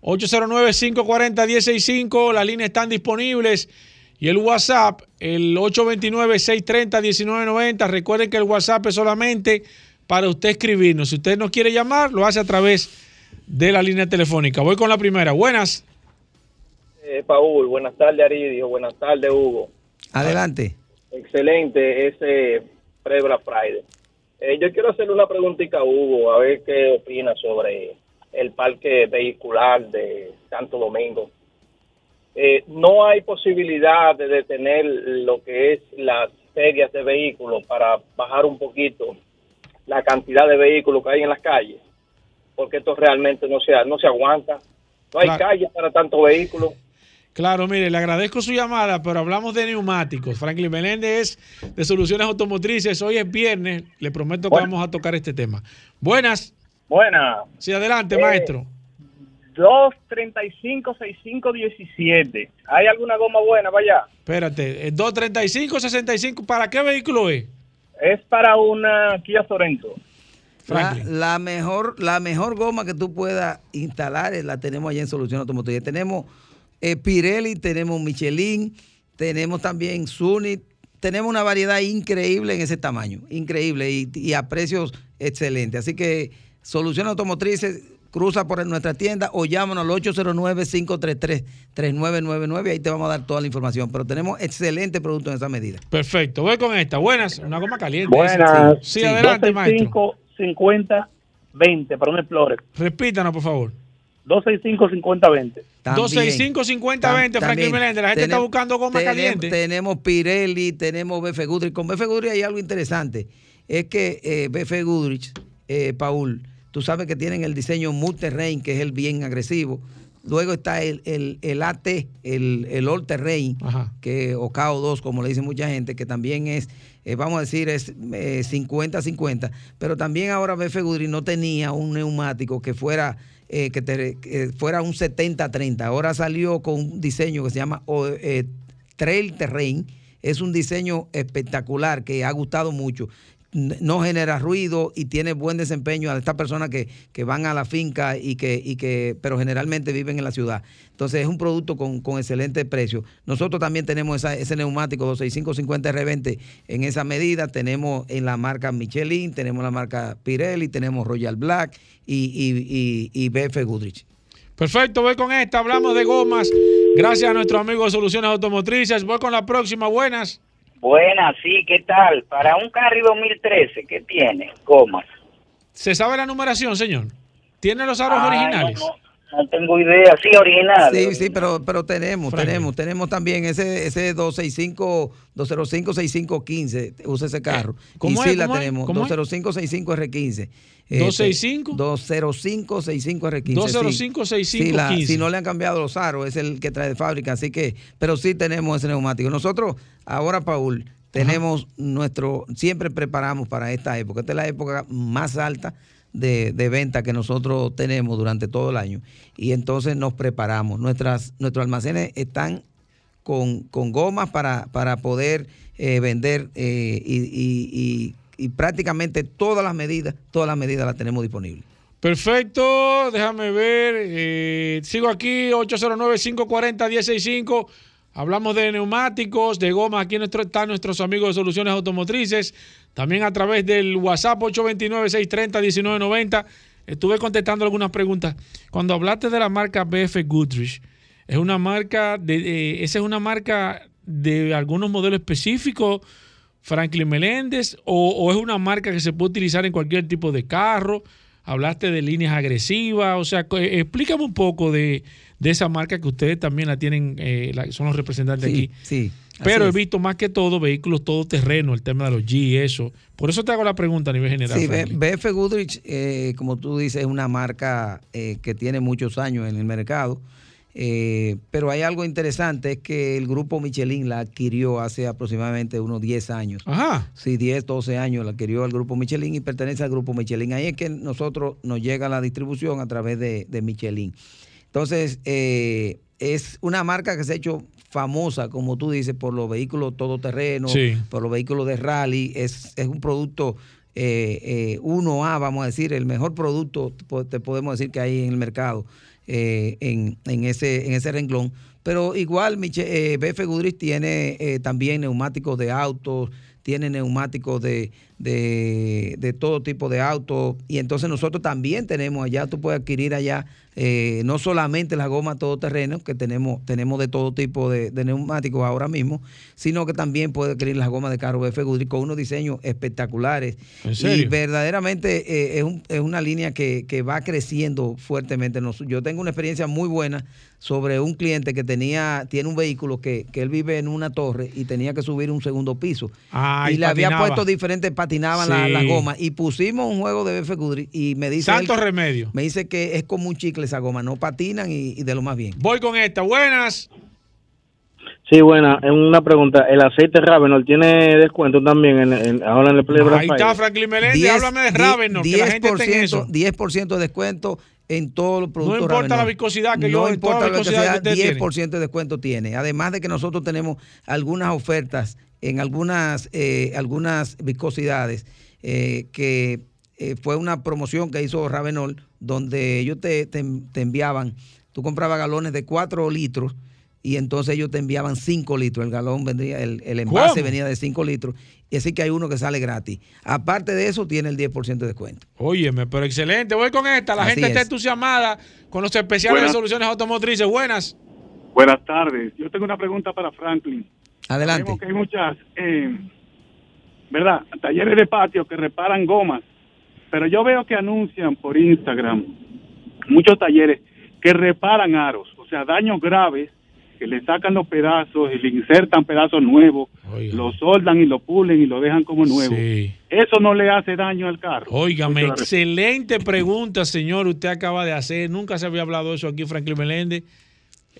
809-540-165, las líneas están disponibles. Y el WhatsApp, el 829-630-1990. Recuerden que el WhatsApp es solamente para usted escribirnos. Si usted nos quiere llamar, lo hace a través de la línea telefónica. Voy con la primera. Buenas. Eh, Paul, buenas tardes Aridio, buenas tardes Hugo. Adelante. Excelente ese pre-Black Friday. Eh, yo quiero hacerle una preguntita a Hugo, a ver qué opina sobre el parque vehicular de Santo Domingo. Eh, no hay posibilidad de detener lo que es las ferias de vehículos para bajar un poquito la cantidad de vehículos que hay en las calles, porque esto realmente no se, no se aguanta. No hay Claro. calles para tantos vehículos. Claro, mire, le agradezco su llamada, pero hablamos de neumáticos. Franklin Meléndez es de Soluciones Automotrices. Hoy es viernes, le prometo que Bueno. vamos a tocar este tema. Buenas. Buena. Sí, adelante, Eh, maestro. 235-65-17. ¿Hay alguna goma buena para allá? Espérate, eh, 235, 65, ¿para qué vehículo es? Es para una Kia Sorento. La, Franklin. la mejor, la mejor goma que tú puedas instalar eh, la tenemos allá en Solución Automotriz. Tenemos eh, Pirelli, tenemos Michelin, tenemos también Sunit. Tenemos una variedad increíble en ese tamaño, increíble y, y a precios excelentes. Así que Solución Automotrices cruza por nuestra tienda o llámanos al 809-533-3999 y ahí te vamos a dar toda la información. Pero tenemos excelente producto en esa medida. Perfecto, voy con esta. Buenas, una goma caliente. Buenas. esa. Sí, adelante, maestro. 50 20 para un Explorer. Repítanos, por favor. 265 50 20. También. 265 50 20, Tam- Franklin también. Meléndez. La gente está buscando goma caliente. Tenemos Pirelli, tenemos BF Goodrich. Con BF Goodrich hay algo interesante. Es que eh, BF Goodrich, eh, Paul, tú sabes que tienen el diseño multi-terrain, que es el bien agresivo. Luego está el, el, el AT, el, el All Terrain, Ajá. que, o KO2, como le dice mucha gente, que también es, eh, vamos a decir, es eh, 50-50. Pero también ahora BF Goodrich no tenía un neumático que fuera, eh, que, te- fuera un 70-30. Ahora salió con un diseño que se llama eh, Trail Terrain. Es un diseño espectacular que ha gustado mucho. No genera ruido y tiene buen desempeño a estas personas que, que van a la finca y que, y que, pero generalmente viven en la ciudad. Entonces es un producto con, con excelente precio. Nosotros también tenemos ese neumático 26550 R20 en esa medida. Tenemos en la marca Michelin, tenemos la marca Pirelli, tenemos Royal Black y, y, y, BF Goodrich. Perfecto, voy con esta. Hablamos de gomas. Gracias a nuestro amigo Soluciones Automotrices. Voy con la próxima. Buenas. Buenas, sí, ¿qué tal? Para un carry 2013, ¿qué tiene? Gomas. ¿Se sabe la numeración, señor? ¿Tiene los aros Ah, originales? No, no, no tengo idea, sí, original. Sí, sí, pero, pero tenemos, Franklin. tenemos, tenemos también ese, ese 265, 205 6515, usa ese carro. Eh, ¿cómo y sí es? la ¿Cómo es? tenemos, ¿Cómo es? 205 65 R15. 265? 205 65 R15. 205 sí. 65 Sí, la- 15. Si no le han cambiado los aros, es el que trae de fábrica, así que, pero sí tenemos ese neumático. Nosotros, ahora, Paul, tenemos nuestro, siempre preparamos para esta época. Esta es la época más alta de, de venta que nosotros tenemos durante todo el año. Y entonces nos preparamos. Nuestras, nuestros almacenes están con, con gomas para, para poder eh, vender eh, y, prácticamente todas las medidas, todas las medidas las tenemos disponibles. Perfecto, déjame ver. eh, sigo aquí, 809-540-165. Hablamos de neumáticos, de goma. Aquí nuestro, están nuestros amigos de Soluciones Automotrices. También a través del WhatsApp 829-630-1990. Estuve contestando algunas preguntas. Cuando hablaste de la marca BF Goodrich, es una marca de, eh, esa es una marca de algunos modelos específicos Franklin Meléndez o, o es una marca que se puede utilizar en cualquier tipo de carro? Hablaste de líneas agresivas, o sea, eh, explícame un poco de, de esa marca que ustedes también la tienen, eh, la- son los representantes Sí, aquí. sí. Pero he visto más que todo vehículos todoterreno, el tema de los G y eso. Por eso te hago la pregunta a nivel general. Sí. BF Goodrich, eh, como tú dices, es una marca eh, que tiene muchos años en el mercado. Eh, pero hay algo interesante, es que el grupo Michelin la adquirió hace aproximadamente unos 10 años. Ajá. Sí, 10, 12 años la adquirió el grupo Michelin y pertenece al grupo Michelin. Ahí es que nosotros nos llega la distribución a través de, de Michelin. Entonces, eh, es una marca que se ha hecho famosa, como tú dices, por los vehículos todoterrenos, Sí. por los vehículos de rally. Es, es un producto eh, eh, 1A, vamos a decir, el mejor producto, te podemos decir que hay en el mercado eh, en, ese, en ese renglón. Pero igual Miche- eh, BF Goodrich tiene eh, también neumáticos de autos, tiene neumáticos de, de todo tipo de autos. Y entonces nosotros también tenemos allá, tú puedes adquirir allá eh, no solamente las gomas todoterreno, que tenemos, tenemos de todo tipo de, de neumáticos ahora mismo, sino que también puedes adquirir las gomas de carro BF Goodrich con unos diseños espectaculares. ¿En serio? Y verdaderamente eh, es, un- es una línea que, que va creciendo fuertemente. Nos- Yo tengo una experiencia muy buena sobre un cliente que tenía, tiene un vehículo que, que él vive en una torre y tenía que subir un segundo piso. Ah, y y le había puesto diferentes, patinaban la- Sí. las gomas. Y pusimos un juego de BF Goodrich y me dice. Santo él- remedio. Me dice que es como un chicle esa goma, no patinan y, y de lo más bien. Voy con esta. Buenas. Sí, buena, es una pregunta. ¿El aceite Ravenol tiene descuento también en, en- ahora en el Play Ahí está Franklin Meléndez. Háblame de Ravenor, que la gente está en eso. 10% de descuento en todos los productos. importa Ravenol. la viscosidad que no yo- importa la viscosidad que viscosidad, ustedes 10% de descuento tiene. Además de que nosotros tenemos algunas ofertas en algunas, eh, algunas viscosidades eh, que eh, fue una promoción que hizo Ravenol donde ellos te, te- te enviaban, tú comprabas galones de 4 litros y entonces ellos te enviaban 5 litros. El galón vendría, el, el envase ¿Cómo? venía de 5 litros. Y así que hay uno que sale gratis. Aparte de eso, tiene el 10% de descuento. Óyeme, pero excelente. Voy con esta. La Así gente está es. entusiasmada con los especiales Buenas. de soluciones automotrices. Buenas. Buenas tardes. Yo tengo una pregunta para Franklin. Adelante. Sabemos que hay muchas, eh, ¿verdad? Talleres de patio que reparan gomas. Pero yo veo que anuncian por Instagram muchos talleres que reparan aros, o sea, daños graves, que le sacan los pedazos y le insertan pedazos nuevos, lo soldan y lo pulen y lo dejan como nuevo. Sí. Eso no le hace daño al carro. Óigame, excelente pregunta, señor. Usted acaba de hacer. Nunca se había hablado de eso aquí, Franklin Meléndez.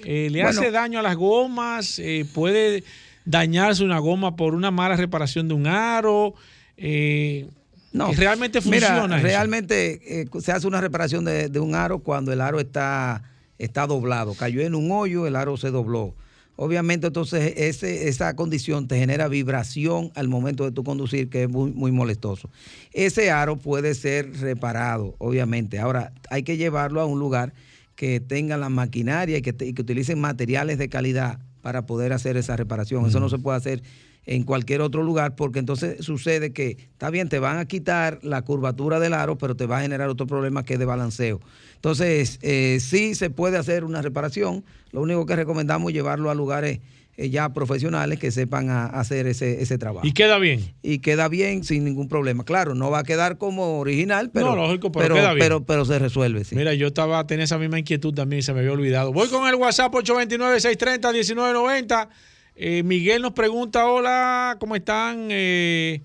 Eh, ¿Le Bueno. hace daño a las gomas? Eh, ¿Puede dañarse una goma por una mala reparación de un aro? Eh, No. ¿Realmente Mira, funciona eso? realmente eh, se hace una reparación de, de un aro cuando el aro está, está doblado. Cayó en un hoyo, el aro se dobló. Obviamente, entonces, ese, esa condición te genera vibración al momento de tu conducir, que es muy, muy molestoso. Ese aro puede ser reparado, obviamente. Ahora, hay que llevarlo a un lugar que tenga la maquinaria y que, te- y que utilicen materiales de calidad para poder hacer esa reparación. Eso no se puede hacer en cualquier otro lugar porque entonces sucede que, está bien, te van a quitar la curvatura del aro, pero te va a generar otro problema que es de balanceo. Entonces, eh, sí se puede hacer una reparación. Lo único que recomendamos es llevarlo a lugares eh, ya profesionales que sepan a- hacer ese, ese trabajo. ¿Y queda bien? Y queda bien sin ningún problema. Claro, no va a quedar como original, pero, No, lógico, pero queda bien. pero, pero se resuelve. Sí. Mira, yo estaba tenía esa misma inquietud también y se me había olvidado. Voy con el WhatsApp 829-630-1990. Eh, Miguel nos pregunta, hola, ¿cómo están? Eh,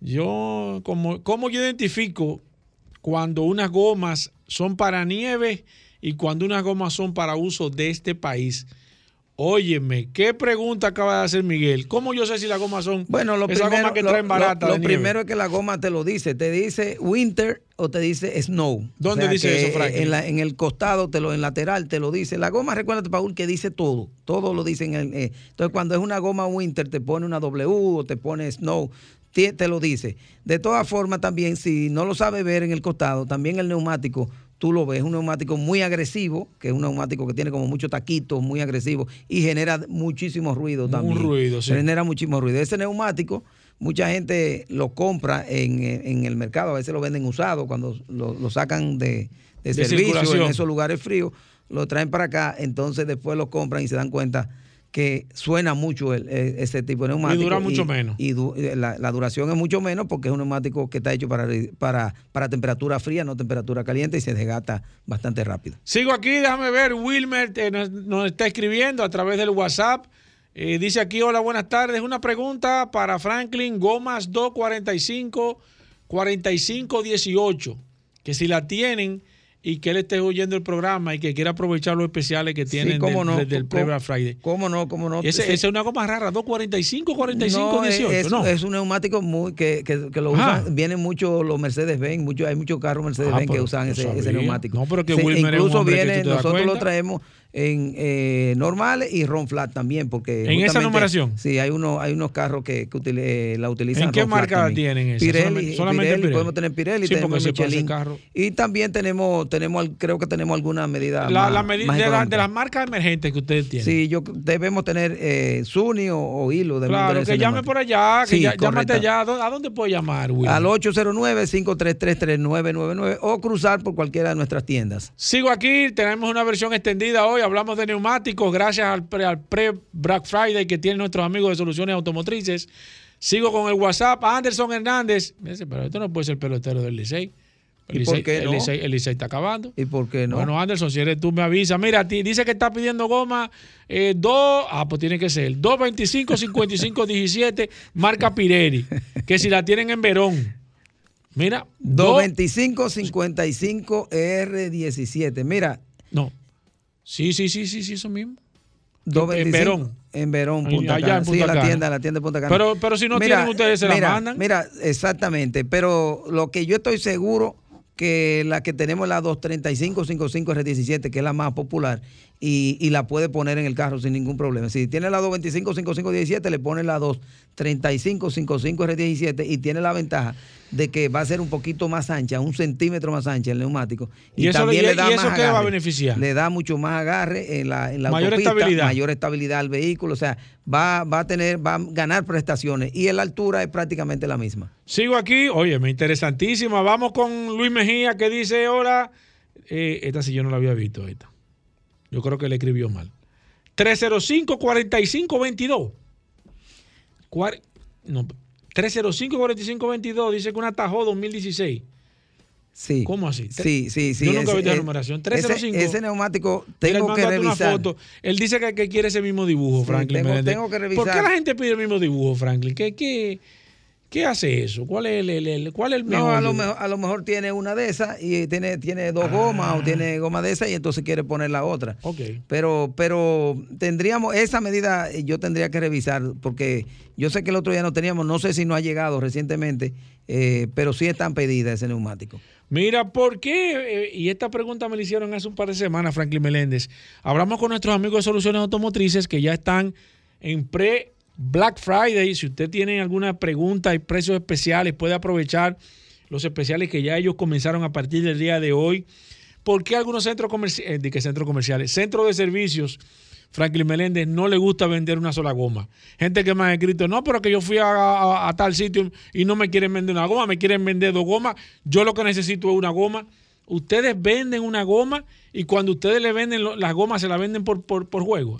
yo, ¿cómo, ¿cómo yo identifico cuando unas gomas son para nieve y cuando unas gomas son para uso de este país? Óyeme, ¿qué pregunta acaba de hacer Miguel? ¿Cómo yo sé si las gomas son Bueno, lo primero, gomas que lo- traen lo- baratas lo de nieve? primero es que la goma te lo dice. Te dice winter o te dice snow. ¿Dónde O sea dice eso? En, la- en el costado, te lo, en lateral te lo dice. La goma, recuérdate, Paul, que dice todo. Todo lo dice en el. eh, entonces, cuando es una goma winter, te pone una W o te pone snow. Te, lo dice. De todas formas, también, si no lo sabes ver en el costado, también el neumático, tú lo ves. Es un neumático muy agresivo, que es un neumático que tiene como muchos taquitos, muy agresivo y genera muchísimo ruido Un también. ruido, sí. Genera muchísimo ruido. Ese neumático, mucha gente lo compra en, en el mercado, a veces lo venden usado cuando lo, lo sacan de, de De servicio en esos lugares fríos, lo traen para acá, entonces después lo compran y se dan cuenta que suena mucho el- eh, ese tipo de neumático. Y dura mucho menos. Y du- eh, la, la duración es mucho menos porque es un neumático que está hecho para, para, para temperatura fría, no temperatura caliente y se desgasta bastante rápido. Sigo aquí, déjame ver. Wilmer eh, nos, nos está escribiendo a través del WhatsApp. Eh, dice aquí, hola, buenas tardes. Una pregunta para Franklin, gomas 245, 4518. Que si la tienen y que él esté oyendo el programa y que quiera aprovechar los especiales que tienen cómo del, no, del- del cómo- Pre-Black Friday. ¿Cómo no? ¿Cómo no? Ese- Sí. Esa es una goma rara, 245, 45, No, es- 18. es, no. es un neumático muy que, que, que lo Ajá. usan, vienen muchos los Mercedes-Benz, muchos, hay muchos carros Mercedes-Benz Ah, que usan ese, ese neumático. No, pero que Sí, Wilmer es un incluso hombre que viene, tú te das nosotros lo traemos en eh, normales y Ron Flat también, porque ¿En esa numeración? Sí, hay unos, hay unos carros que, que util- eh, la utilizan. ¿En qué marca tienen? Pirelli, Solamente- solamente Pirelli, Pirelli. podemos tener Pirelli, Sí, tenemos Michelin. carro. Y también tenemos, tenemos, creo que tenemos alguna medida La, más, la medida de, la- de las marcas emergentes que ustedes tienen. Sí, yo debemos tener eh, Suni o, o Hilo. Claro, que llame por allá, que Sí, ya- llámate allá. ¿A dónde- ¿A dónde puede llamar, Wilmer? Al 809-533-3999 o cruzar por cualquiera de nuestras tiendas. Sigo aquí, tenemos una versión extendida hoy, hablamos de neumáticos gracias al pre, al pre Black Friday que tienen nuestros amigos de Soluciones Automotrices. Sigo con el WhatsApp, Anderson Hernández. Dice, Pero esto no puede ser pelotero del Licey. El ¿Y por Licey- no? El Licey está acabando. ¿Y por qué no? Bueno, Anderson, si eres tú, me avisa. Mira, dice que está pidiendo goma 2, ah, pues tiene que ser 225 55 17, marca Pirelli. Que si la tienen en Verón. Mira, 225-55 R17. Mira. No. Sí, sí, sí, sí, sí, eso mismo. 225 En Verón. En Verón, Punta allá Cana. en Sí, Punta la Cana. tienda, la tienda de Punta Cana. Pero- pero si no tienen, ustedes se la mira, mandan. Mira, exactamente. Pero lo que yo estoy seguro que la que tenemos es la 235-55 R17, que es la más popular, y, y la puede poner en el carro sin ningún problema. Si tiene la 225-55-17, le pone la 235-55 R17 y tiene la ventaja de que va a ser un poquito más ancha, un centímetro más ancha el neumático. ¿Y eso también le- le da y eso más qué va a agarre. beneficiar? Le da mucho más agarre en la, en la Mayor autopista, estabilidad. mayor estabilidad al vehículo, o sea, va, va a tener, va a ganar prestaciones y la altura es prácticamente la misma. Sigo aquí, oye, me interesantísima. Vamos con Luis Mejía que dice ahora, eh, esta sí yo no la había visto, esta. Yo creo que le escribió mal. 305-4522. No, 305-4522 dice que una Tajo 2016. Sí. ¿Cómo así? Sí, sí, sí. Yo nunca he ese- visto la numeración. ese- 305. Ese, neumático Mira, tengo que una revisar. foto. Él dice que, que quiere ese mismo dibujo, Sí, Franklin. tengo- Meléndez. tengo que ¿Por qué revisar. la gente pide el mismo dibujo, Franklin? ¿Qué, qué, qué hace eso? ¿Cuál es el, el- el- cuál es el mejor? No, a lo, mejor, a lo mejor tiene una de esas y tiene, tiene dos gomas o tiene goma de esas y entonces quiere poner la otra. Ah. Ok. Pero, pero tendríamos, esa medida eh, yo tendría que revisar porque yo sé que el otro día no teníamos, no sé si no ha llegado recientemente, eh, pero sí están pedidas ese neumático. Mira, ¿por qué? Eh, y esta pregunta me la hicieron hace un par de semanas, Franklin Meléndez. Hablamos con nuestros amigos de Soluciones Automotrices que ya están en pre Black Friday. Si usted tiene alguna pregunta y precios especiales, puede aprovechar los especiales que ya ellos comenzaron a partir del día de hoy. ¿Por qué algunos centros comerciales, qué centros comerciales, centros de servicios, Franklin Meléndez no le gusta vender una sola goma? Gente que me ha escrito, no, pero que yo fui a, tal sitio y no me quieren vender una goma, me quieren vender dos gomas. Yo lo que necesito es una goma. Ustedes venden una goma y cuando ustedes le venden las gomas, se la venden por, por, por juego.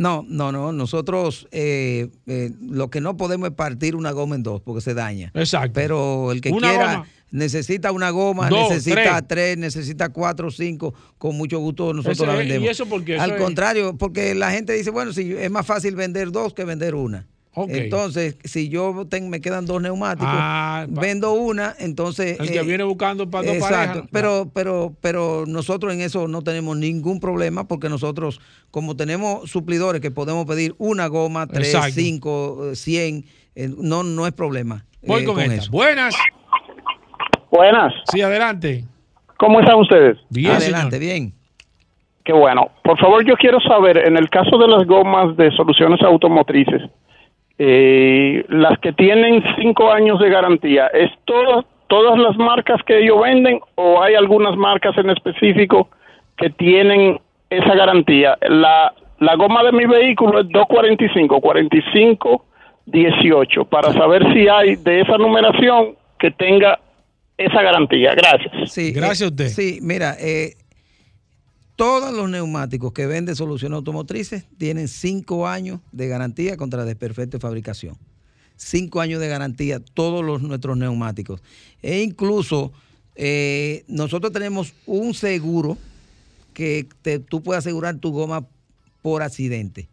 No, no, no. Nosotros eh, eh, lo que no podemos es partir una goma en dos porque se daña. Exacto. Pero el que Una quiera goma. necesita una goma, Dos, necesita tres. tres. necesita cuatro, cinco, con mucho gusto nosotros Ese- la ¿y vendemos. eso por qué? Eso Al es- contrario, porque la gente dice, bueno, si es más fácil vender dos que vender una. Entonces, si yo ten- me quedan dos neumáticos, Ah, vendo una, entonces... El que eh, viene buscando para dos Exacto, parejas. pero, pero, pero nosotros en eso no tenemos ningún problema porque nosotros, como tenemos suplidores que podemos pedir una goma, tres, Exacto. cinco, cien, eh, no, no es problema. Voy eh, con, esta. eso. Buenas. Buenas. Sí, adelante. ¿Cómo están ustedes? Bien, Adelante, señor. bien. Qué bueno. Por favor, yo quiero saber, en el caso de las gomas de soluciones automotrices, eh, las que tienen cinco años de garantía, ¿es todo- todas las marcas que ellos venden o hay algunas marcas en específico que tienen esa garantía? La, la goma de mi vehículo es 245, 45, 18, para saber si hay de esa numeración que tenga esa garantía. Gracias. Sí, Gracias eh, a usted. Sí, mira, eh, Todos los neumáticos que vende Soluciones Automotrices tienen cinco años de garantía contra desperfecto de fabricación. Cinco años de garantía todos los, nuestros neumáticos. E incluso eh, nosotros tenemos un seguro que te- tú puedes asegurar tu goma por accidente.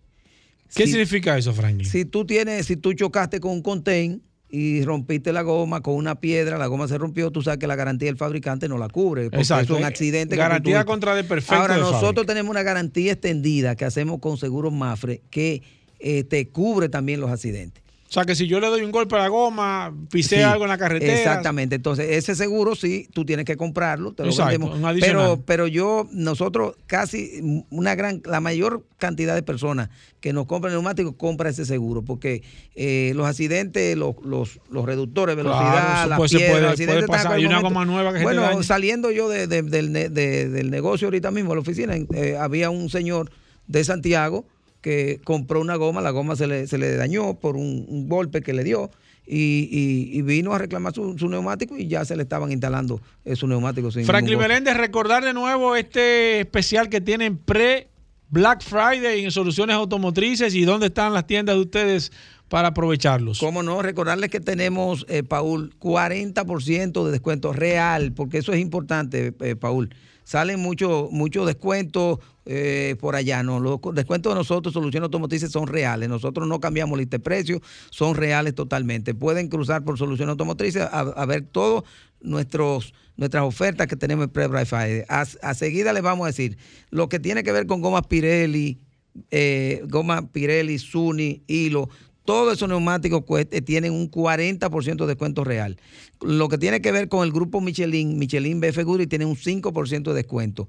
¿Qué Si- significa eso, Franklin? si tú tienes, si tú chocaste con un contain y rompiste la goma con una piedra, la goma se rompió, tú sabes que la garantía del fabricante no la cubre. Porque Exacto. es un accidente. que tú Garantía contra desperfecto Ahora, de nosotros fábrica. tenemos una garantía extendida que hacemos con Seguros Mafre que eh, te cubre también los accidentes. O sea, que si yo le doy un golpe a la goma, pisé Sí, algo en la carretera. Exactamente. Entonces, ese seguro sí, tú tienes que comprarlo, te lo Exacto. Pero, pero yo, nosotros casi, una gran, la mayor cantidad de personas que nos compran neumáticos compra ese seguro, porque eh, los accidentes, los, los, los reductores de Claro, velocidad, eso las piedras, los accidentes puede a pasar. Hay una goma nueva que Bueno, saliendo yo de- de- del, de- del negocio ahorita mismo, en la oficina, eh, había un señor de Santiago que compró una goma, la goma se le, se le dañó por un, un golpe que le dio y, y- y vino a reclamar su, su neumático y ya se le estaban instalando su neumático. sin Franklin. Meléndez, recordar de nuevo este especial que tienen pre Black Friday en soluciones automotrices y dónde están las tiendas de ustedes para aprovecharlos. Cómo no, recordarles que tenemos, eh, Paul, 40% de descuento real, porque eso es importante, eh, Paul. Salen muchos mucho descuentos eh, por allá, ¿no? Los descuentos de nosotros, Soluciones Automotrices, son reales. Nosotros no cambiamos lista de precios, son reales totalmente. Pueden cruzar por Soluciones Automotrices a, ver todos nuestros nuestras ofertas que tenemos en pre. A, a seguida les vamos a decir lo que tiene que ver con gomas Pirelli, eh, goma Pirelli, Suni, Hilo, todos esos neumáticos eh, tienen un 40% de descuento real. Lo que tiene que ver con el grupo Michelin, Michelin BF Guri tiene un 5% de descuento.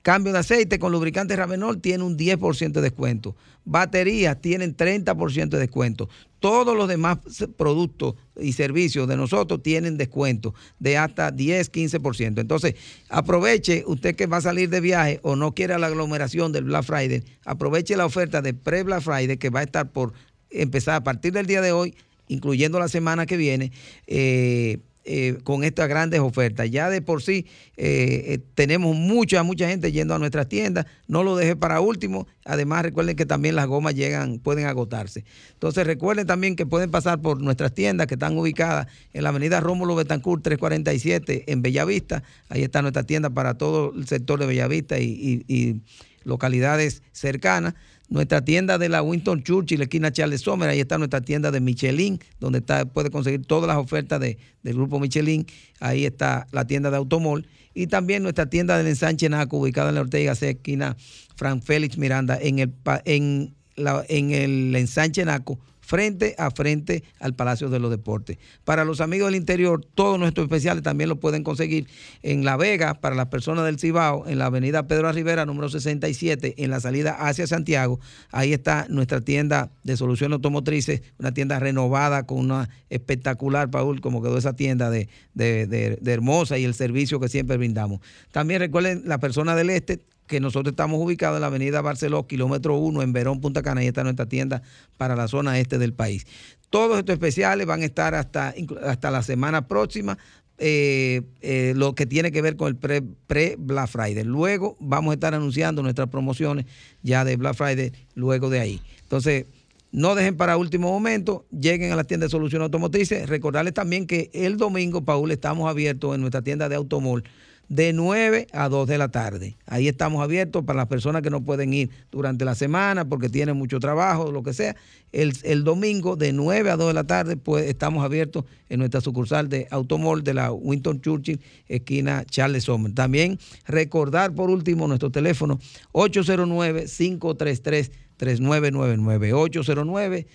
Cambio de aceite con lubricante Ravenol tiene un 10% de descuento. Baterías tienen 30% de descuento. Todos los demás productos y servicios de nosotros tienen descuento de hasta 10, 15%. Entonces, aproveche, usted que va a salir de viaje o no quiere la aglomeración del Black Friday, aproveche la oferta de pre-Black Friday que va a estar por empezar a partir del día de hoy, incluyendo la semana que viene. eh, eh, con estas grandes ofertas. Ya de por sí eh, tenemos mucha, mucha gente yendo a nuestras tiendas. No lo deje para último. Además, recuerden que también las gomas llegan, pueden agotarse. Entonces, recuerden también que pueden pasar por nuestras tiendas que están ubicadas en la avenida Rómulo Betancourt 347 en Bellavista. Ahí está nuestra tienda para todo el sector de Bellavista y- y localidades cercanas. Nuestra tienda de la Winston Churchill, esquina Charles Sommer, ahí está nuestra tienda de Michelin, donde puede conseguir todas las ofertas de- del grupo Michelin. Ahí está la tienda de Automol. Y también nuestra tienda del ensanche Naco, ubicada en la Ortega esquina Fran Félix Miranda, en el, en la- en el ensanche Naco, frente a frente al Palacio de los Deportes. Para los amigos del interior, todos nuestros especiales también lo pueden conseguir en La Vega, para las personas del Cibao, en la avenida Pedro Rivera, número 67, en la salida hacia Santiago. Ahí está nuestra tienda de soluciones automotrices, una tienda renovada con una espectacular, Paul, como quedó esa tienda de, de- de- de hermosa y el servicio que siempre brindamos. También recuerden, la persona del este, que nosotros estamos ubicados en la avenida Barceló, kilómetro 1, en Verón, Punta Cana, ahí está nuestra tienda para la zona este del país. Todos estos especiales van a estar hasta, hasta la semana próxima, eh, eh, lo que tiene que ver con el pre, pre-Black Friday. Luego vamos a estar anunciando nuestras promociones ya de Black Friday, luego de ahí. Entonces, no dejen para último momento, lleguen a la tienda de soluciones automotrices. Recordarles también que el domingo, Paul, estamos abiertos en nuestra tienda de Automol de 9 a 2 de la tarde. Ahí estamos abiertos para las personas que no pueden ir durante la semana porque tienen mucho trabajo, lo que sea. El, el domingo de 9 a 2 de la tarde, pues estamos abiertos en nuestra sucursal de Automol de la Winston Churchill, esquina Charles Sommer. También recordar por último nuestro teléfono 809-533-3999.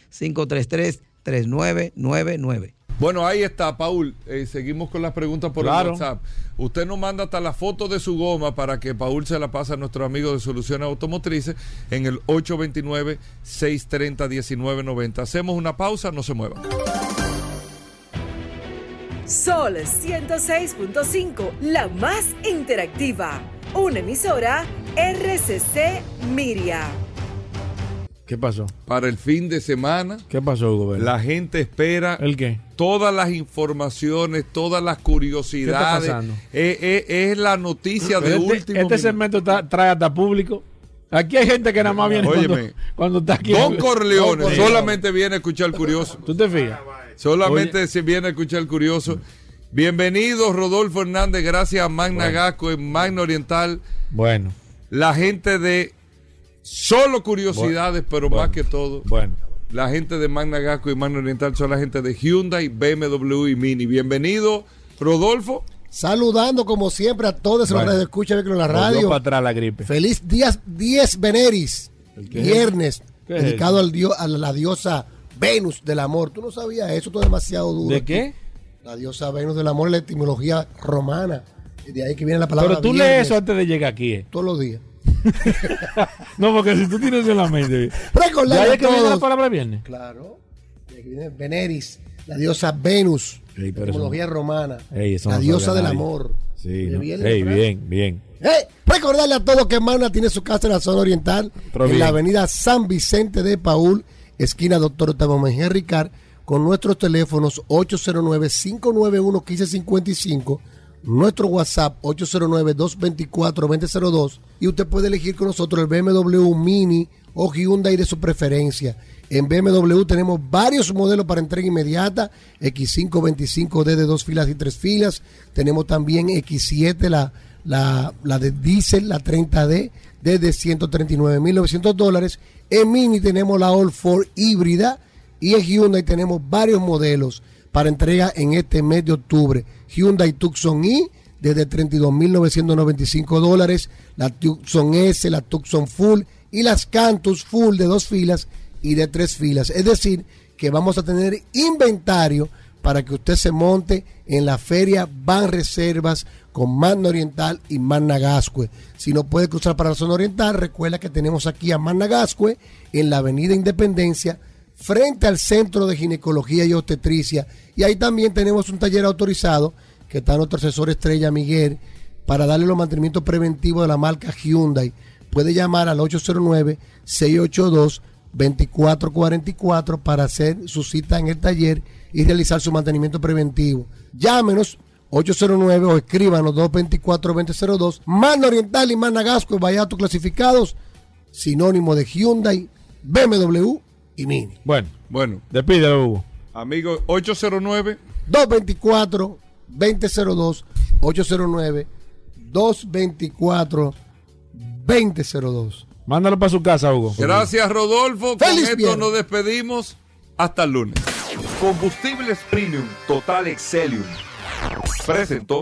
809-533-3999. Bueno, ahí está, Paul. Eh, seguimos con las preguntas por Claro. el WhatsApp. Usted nos manda hasta la foto de su goma para que Paul se la pase a nuestro amigo de Soluciones Automotrices en el 829-630-1990. Hacemos una pausa, no se muevan. Sol 106.5, la más interactiva. Una emisora RCC Miria. ¿Qué pasó? Para el fin de semana, ¿Qué pasó, Hugo? La gente espera ¿El qué? Todas las informaciones, todas las curiosidades. Eh, eh, es la noticia de este, último este segmento está- trae hasta público. Aquí hay gente que nada más viene cuando, Óyeme, cuando está aquí. Don Corleone solamente viene a escuchar el curioso. ¿Tú te fijas? Solamente se viene a escuchar el curioso. Bienvenido, Rodolfo Hernández. Gracias a Magna Bueno. Gasco en Magna Oriental. Bueno, La gente de solo curiosidades, pero Bueno. más que todo. bueno. La gente de Magna Gasco y Magna Oriental son la gente de Hyundai, BMW y Mini. Bienvenido, Rodolfo. Saludando como siempre a todos los que escuchan en la radio. para atrás la gripe. Feliz día 10 Veneris. Viernes. ¿Qué es dedicado al dio, a la diosa Venus del amor. Tú no sabías eso, tú es demasiado duro. ¿De qué? La diosa Venus del amor la etimología romana. Y de ahí que viene la palabra Pero tú viernes, lees eso antes de llegar aquí. eh. todos los días. No, porque si tú tienes en la mente. Recordarle ¿Ya a es que viene la palabra viernes? Claro. De que viene Veneris, la diosa Venus. Ey, pero eso etimología romana. La no diosa del nadie. amor. Sí, no. bien, bien, bien. Recordarle a todos que Magna tiene su casa en la zona oriental, Pero en bien. la avenida San Vicente de Paul, esquina Doctor Octavio Mejía Ricard, con nuestros teléfonos 809-591-1555, nuestro WhatsApp 809-224-2002 y usted puede elegir con nosotros el BMW Mini o Hyundai de su preferencia. En BMW tenemos varios modelos para entrega inmediata, X525D de dos filas y tres filas, tenemos también X7, la, la, la de diésel, la 30D, desde 139.900 dólares. En Mini tenemos la All 4 híbrida y en Hyundai tenemos varios modelos para entrega en este mes de octubre. Hyundai Tucson i desde 32.995 dólares, la Tucson S, la Tucson Full y las Cantus Full de dos filas y de tres filas. Es decir, que vamos a tener inventario para que usted se monte en la feria Van Reservas con Magna Oriental y Magna Gascue. Si no puede cruzar para la zona oriental, recuerda que tenemos aquí a Magna Gascue en la Avenida Independencia, frente al Centro de Ginecología y Obstetricia. Y ahí también tenemos un taller autorizado que está nuestro asesor estrella Miguel para darle los mantenimientos preventivos de la marca Hyundai. Puede llamar al 809-682-2444 para hacer su cita en el taller y realizar su mantenimiento preventivo. Llámenos 809 o escríbanos 224-2002. Mano Oriental y Managasco, tus clasificados, sinónimo de Hyundai, BMW y Mini. Bueno, Bueno, despídelo, Hugo. amigo, 809. 224 2002 809 224 2002 Mándalo para su casa, Hugo. Gracias, Rodolfo. Con Feliz esto viernes. nos despedimos. Hasta el lunes. Combustibles Premium Total Excelium. Presentó.